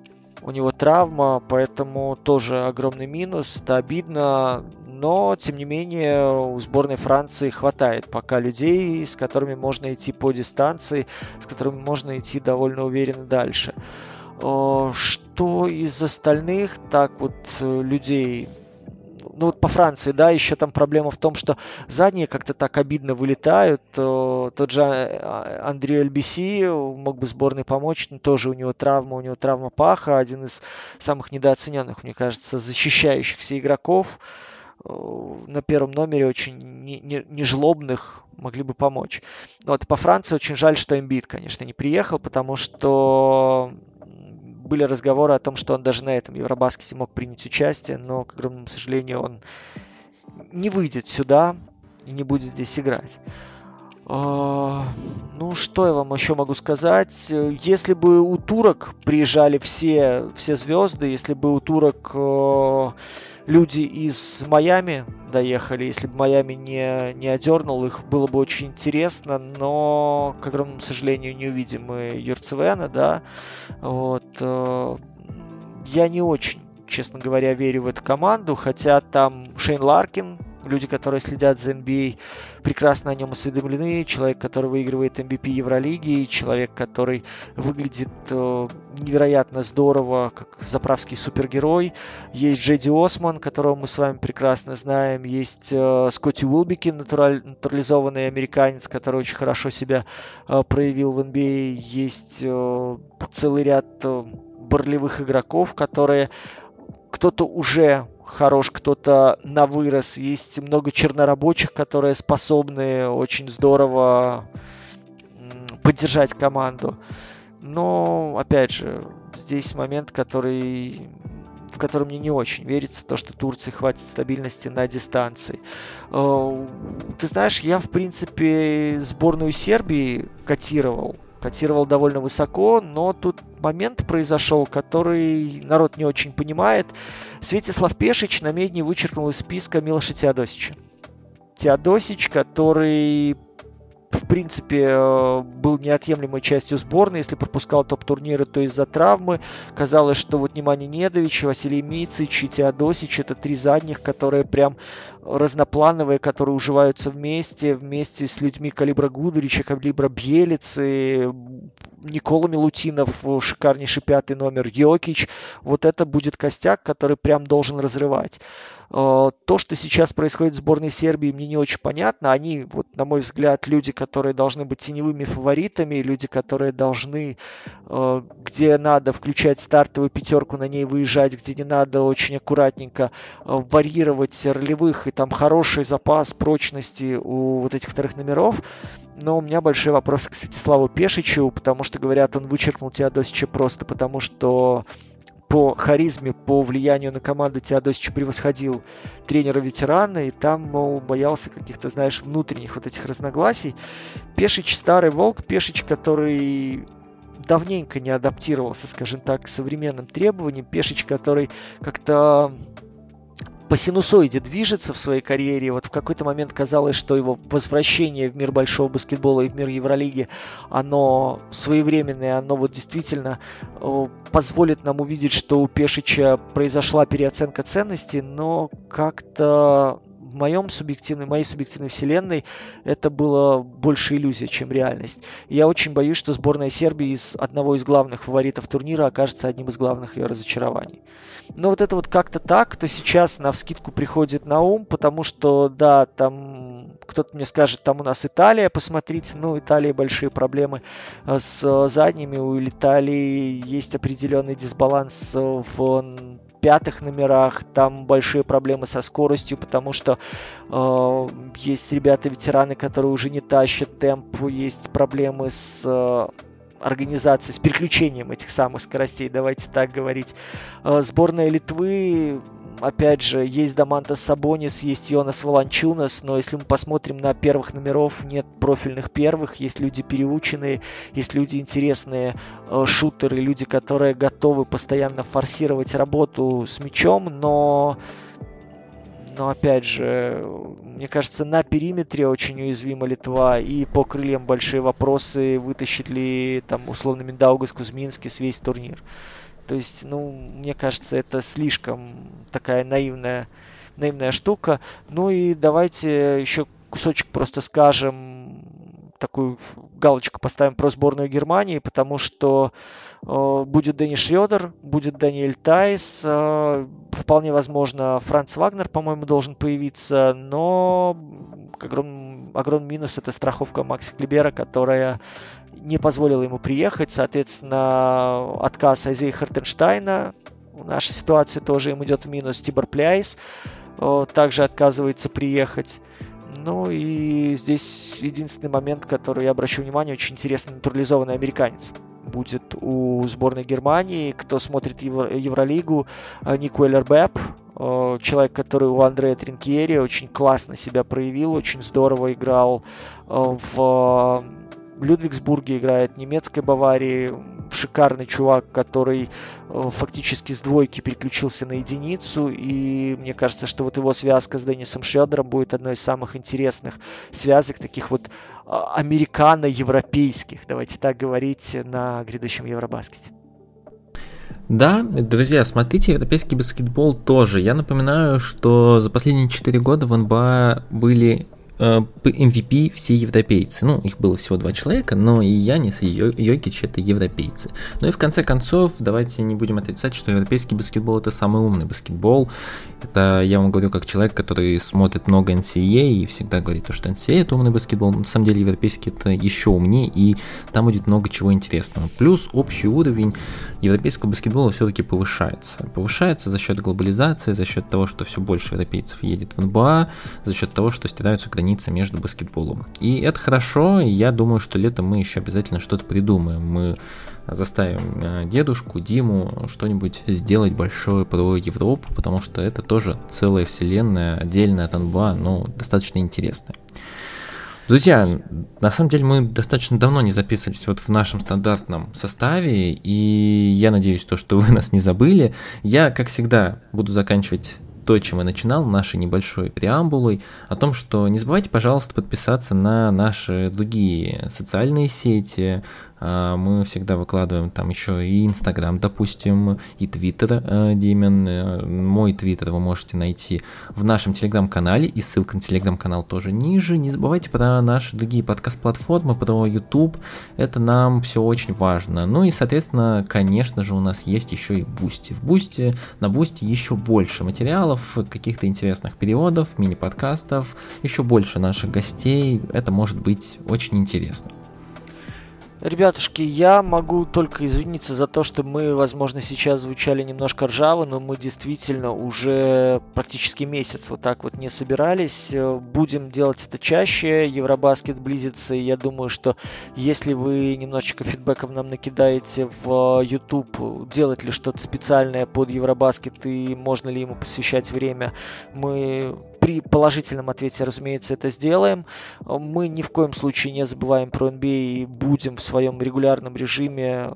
у него травма, поэтому тоже огромный минус, это обидно, но, тем не менее, у сборной Франции хватает пока людей, с которыми можно идти по дистанции, с которыми можно идти довольно уверенно дальше. Э, что из остальных, так вот, э, людей, ну вот по Франции, да, еще там проблема в том, что задние как-то так обидно вылетают. Э, тот же Андрей Альбиси мог бы сборной помочь, но тоже у него травма, у него травма паха, один из самых недооцененных, мне кажется, защищающихся игроков на первом номере очень нежлобных могли бы помочь. Вот по Франции очень жаль, что Эмбит, конечно, не приехал, потому что были разговоры о том, что он даже на этом Евробаскете мог принять участие, но, к огромному сожалению, он не выйдет сюда и не будет здесь играть. А, ну, что я вам еще могу сказать? Если бы у турок приезжали все, все звезды, если бы у турок э, люди из Майами доехали, если бы Майами не, не одернул их, было бы очень интересно, но, к огромному сожалению, не увидим мы Юрцевена, да, вот, э, я не очень, честно говоря, верю в эту команду, хотя там Шейн Ларкин, люди, которые следят за NBA, прекрасно о нем осведомлены. Человек, который выигрывает MVP Евролиги, человек, который выглядит э, невероятно здорово, как заправский супергерой. Есть Джеди Осман, которого мы с вами прекрасно знаем. Есть э, Скотти Уилбикин, натураль, натурализованный американец, который очень хорошо себя э, проявил в NBA. Есть э, целый ряд э, борлевых игроков, которые кто-то уже хорош, кто-то на вырос. Есть много чернорабочих, которые способны очень здорово поддержать команду. Но, опять же, здесь момент, который в котором мне не очень верится, то, что Турции хватит стабильности на дистанции. Э, ты знаешь, я, в принципе, сборную Сербии котировал котировал довольно высоко, но тут момент произошел, который народ не очень понимает. Светислав Пешич на медне вычеркнул из списка Милоша Теодосича. Теодосич, который в принципе, э, был неотъемлемой частью сборной. Если пропускал топ-турниры, то из-за травмы. Казалось, что вот Немани Недович, Василий Мицич и Теодосич это три задних, которые прям разноплановые, которые уживаются вместе, вместе с людьми калибра Гудурича, калибра Бьелицы, Никола Милутинов, шикарнейший пятый номер, Йокич. Вот это будет костяк, который прям должен разрывать. Э, то, что сейчас происходит в сборной Сербии, мне не очень понятно. Они, вот, на мой взгляд, люди, которые должны быть теневыми фаворитами, люди, которые должны, э, где надо включать стартовую пятерку, на ней выезжать, где не надо очень аккуратненько э, варьировать ролевых, и там хороший запас прочности у вот этих вторых номеров. Но у меня большой вопрос к Святославу Пешичу, потому что, говорят, он вычеркнул Теодосича просто потому, что по харизме, по влиянию на команду Теодосич превосходил тренера-ветерана, и там, мол, боялся каких-то, знаешь, внутренних вот этих разногласий. Пешич старый волк, Пешич, который давненько не адаптировался, скажем так, к современным требованиям, Пешич, который как-то по синусоиде движется в своей карьере. Вот в какой-то момент казалось, что его возвращение в мир большого баскетбола и в мир Евролиги, оно своевременное, оно вот действительно э, позволит нам увидеть, что у Пешича произошла переоценка ценностей, но как-то в моем субъективной, моей субъективной вселенной это было больше иллюзия, чем реальность. И я очень боюсь, что сборная Сербии из одного из главных фаворитов турнира окажется одним из главных ее разочарований. Но вот это вот как-то так, то сейчас на вскидку приходит на ум, потому что, да, там кто-то мне скажет, там у нас Италия, посмотрите, ну, Италии большие проблемы э, с задними, у Италии есть определенный дисбаланс в пятых номерах, там большие проблемы со скоростью, потому что э, есть ребята-ветераны, которые уже не тащат темп, есть проблемы с э, организацией, с переключением этих самых скоростей, давайте так говорить. Э, сборная Литвы опять же, есть Дамантас Сабонис, есть Йонас Воланчунас, но если мы посмотрим на первых номеров, нет профильных первых, есть люди переученные, есть люди интересные, э, шутеры, люди, которые готовы постоянно форсировать работу с мячом, но но опять же, мне кажется, на периметре очень уязвима Литва, и по крыльям большие вопросы, вытащит ли там условно Миндаугас Кузьминский весь турнир. То есть, ну, мне кажется, это слишком такая наивная, наивная штука. Ну и давайте еще кусочек просто скажем, такую галочку поставим про сборную Германии, потому что э, будет Дэнни Шредер, будет Даниэль Тайс, э, вполне возможно Франц Вагнер, по-моему, должен появиться, но огромный, огромный минус это страховка Макса Клибера, которая не позволила ему приехать. Соответственно, отказ Айзея Хартенштайна. Наша ситуация тоже им идет в минус. Тибор Пляйс также отказывается приехать. Ну и здесь единственный момент, который я обращу внимание, очень интересный натурализованный американец будет у сборной Германии. Кто смотрит Евро- Евролигу, Ник Уэллер Бэп, Э, человек, который у Андрея Тринкьери очень классно себя проявил, очень здорово играл э, в Людвигсбурге играет, немецкой Баварии, шикарный чувак, который э, фактически с двойки переключился на единицу, и мне кажется, что вот его связка с Деннисом Шредером будет одной из самых интересных связок, таких вот а, американо-европейских, давайте так говорить, на грядущем Евробаскете.
Да, друзья, смотрите европейский баскетбол тоже. Я напоминаю, что за последние 4 года в НБА были MVP э, все европейцы. Ну, их было всего два человека, но и Янис, и Йокич это европейцы. Ну и в конце концов, давайте не будем отрицать, что европейский баскетбол это самый умный баскетбол. Это я вам говорю как человек, который смотрит много NCAA и всегда говорит, что NCAA это умный баскетбол. На самом деле европейский это еще умнее, и там будет много чего интересного. Плюс общий уровень европейского баскетбола все-таки повышается. Повышается за счет глобализации, за счет того, что все больше европейцев едет в НБА, за счет того, что стираются границы между баскетболом. И это хорошо, и я думаю, что летом мы еще обязательно что-то придумаем. Мы заставим э, дедушку, Диму что-нибудь сделать большое про Европу, потому что это тоже целая вселенная, отдельная от НБА, но достаточно интересная. Друзья, на самом деле мы достаточно давно не записывались вот в нашем стандартном составе, и я надеюсь, то, что вы нас не забыли. Я, как всегда, буду заканчивать то, чем я начинал, нашей небольшой преамбулой, о том, что не забывайте, пожалуйста, подписаться на наши другие социальные сети, мы всегда выкладываем там еще и Инстаграм, допустим, и Твиттер, э, Димен. Э, мой Твиттер вы можете найти в нашем Телеграм-канале, и ссылка на Телеграм-канал тоже ниже. Не забывайте про наши другие подкаст-платформы, про YouTube. Это нам все очень важно. Ну и, соответственно, конечно же, у нас есть еще и Бусти. В Бусти, на Бусти еще больше материалов, каких-то интересных переводов, мини-подкастов, еще больше наших гостей. Это может быть очень интересно.
Ребятушки, я могу только извиниться за то, что мы, возможно, сейчас звучали немножко ржаво, но мы действительно уже практически месяц вот так вот не собирались. Будем делать это чаще. Евробаскет близится, и я думаю, что если вы немножечко фидбэков нам накидаете в YouTube, делать ли что-то специальное под Евробаскет и можно ли ему посвящать время, мы при положительном ответе, разумеется, это сделаем. Мы ни в коем случае не забываем про NBA и будем в своем регулярном режиме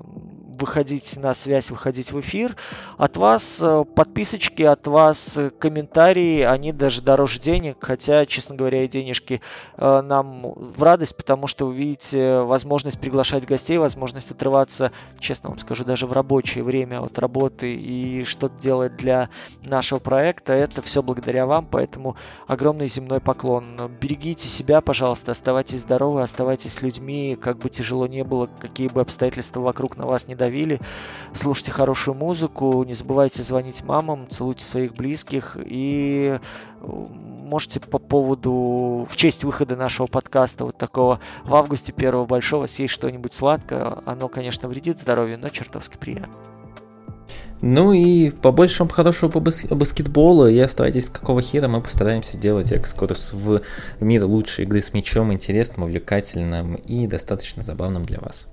выходить на связь, выходить в эфир. От вас э, подписочки, от вас э, комментарии, они даже дороже денег, хотя, честно говоря, и денежки э, нам в радость, потому что вы видите возможность приглашать гостей, возможность отрываться, честно вам скажу, даже в рабочее время от работы и что-то делать для нашего проекта. Это все благодаря вам, поэтому огромный земной поклон. Берегите себя, пожалуйста, оставайтесь здоровы, оставайтесь людьми, как бы тяжело не было, какие бы обстоятельства вокруг на вас не давили давили. Слушайте хорошую музыку, не забывайте звонить мамам, целуйте своих близких и э, можете по поводу, в честь выхода нашего подкаста вот такого в августе первого большого съесть что-нибудь сладкое. Оно, конечно, вредит здоровью, но чертовски приятно.
Ну и побольше вам хорошего по бас- баскетболу и оставайтесь какого хера, мы постараемся сделать экскурс в мир лучшей игры с мячом интересным, увлекательным и достаточно забавным для вас.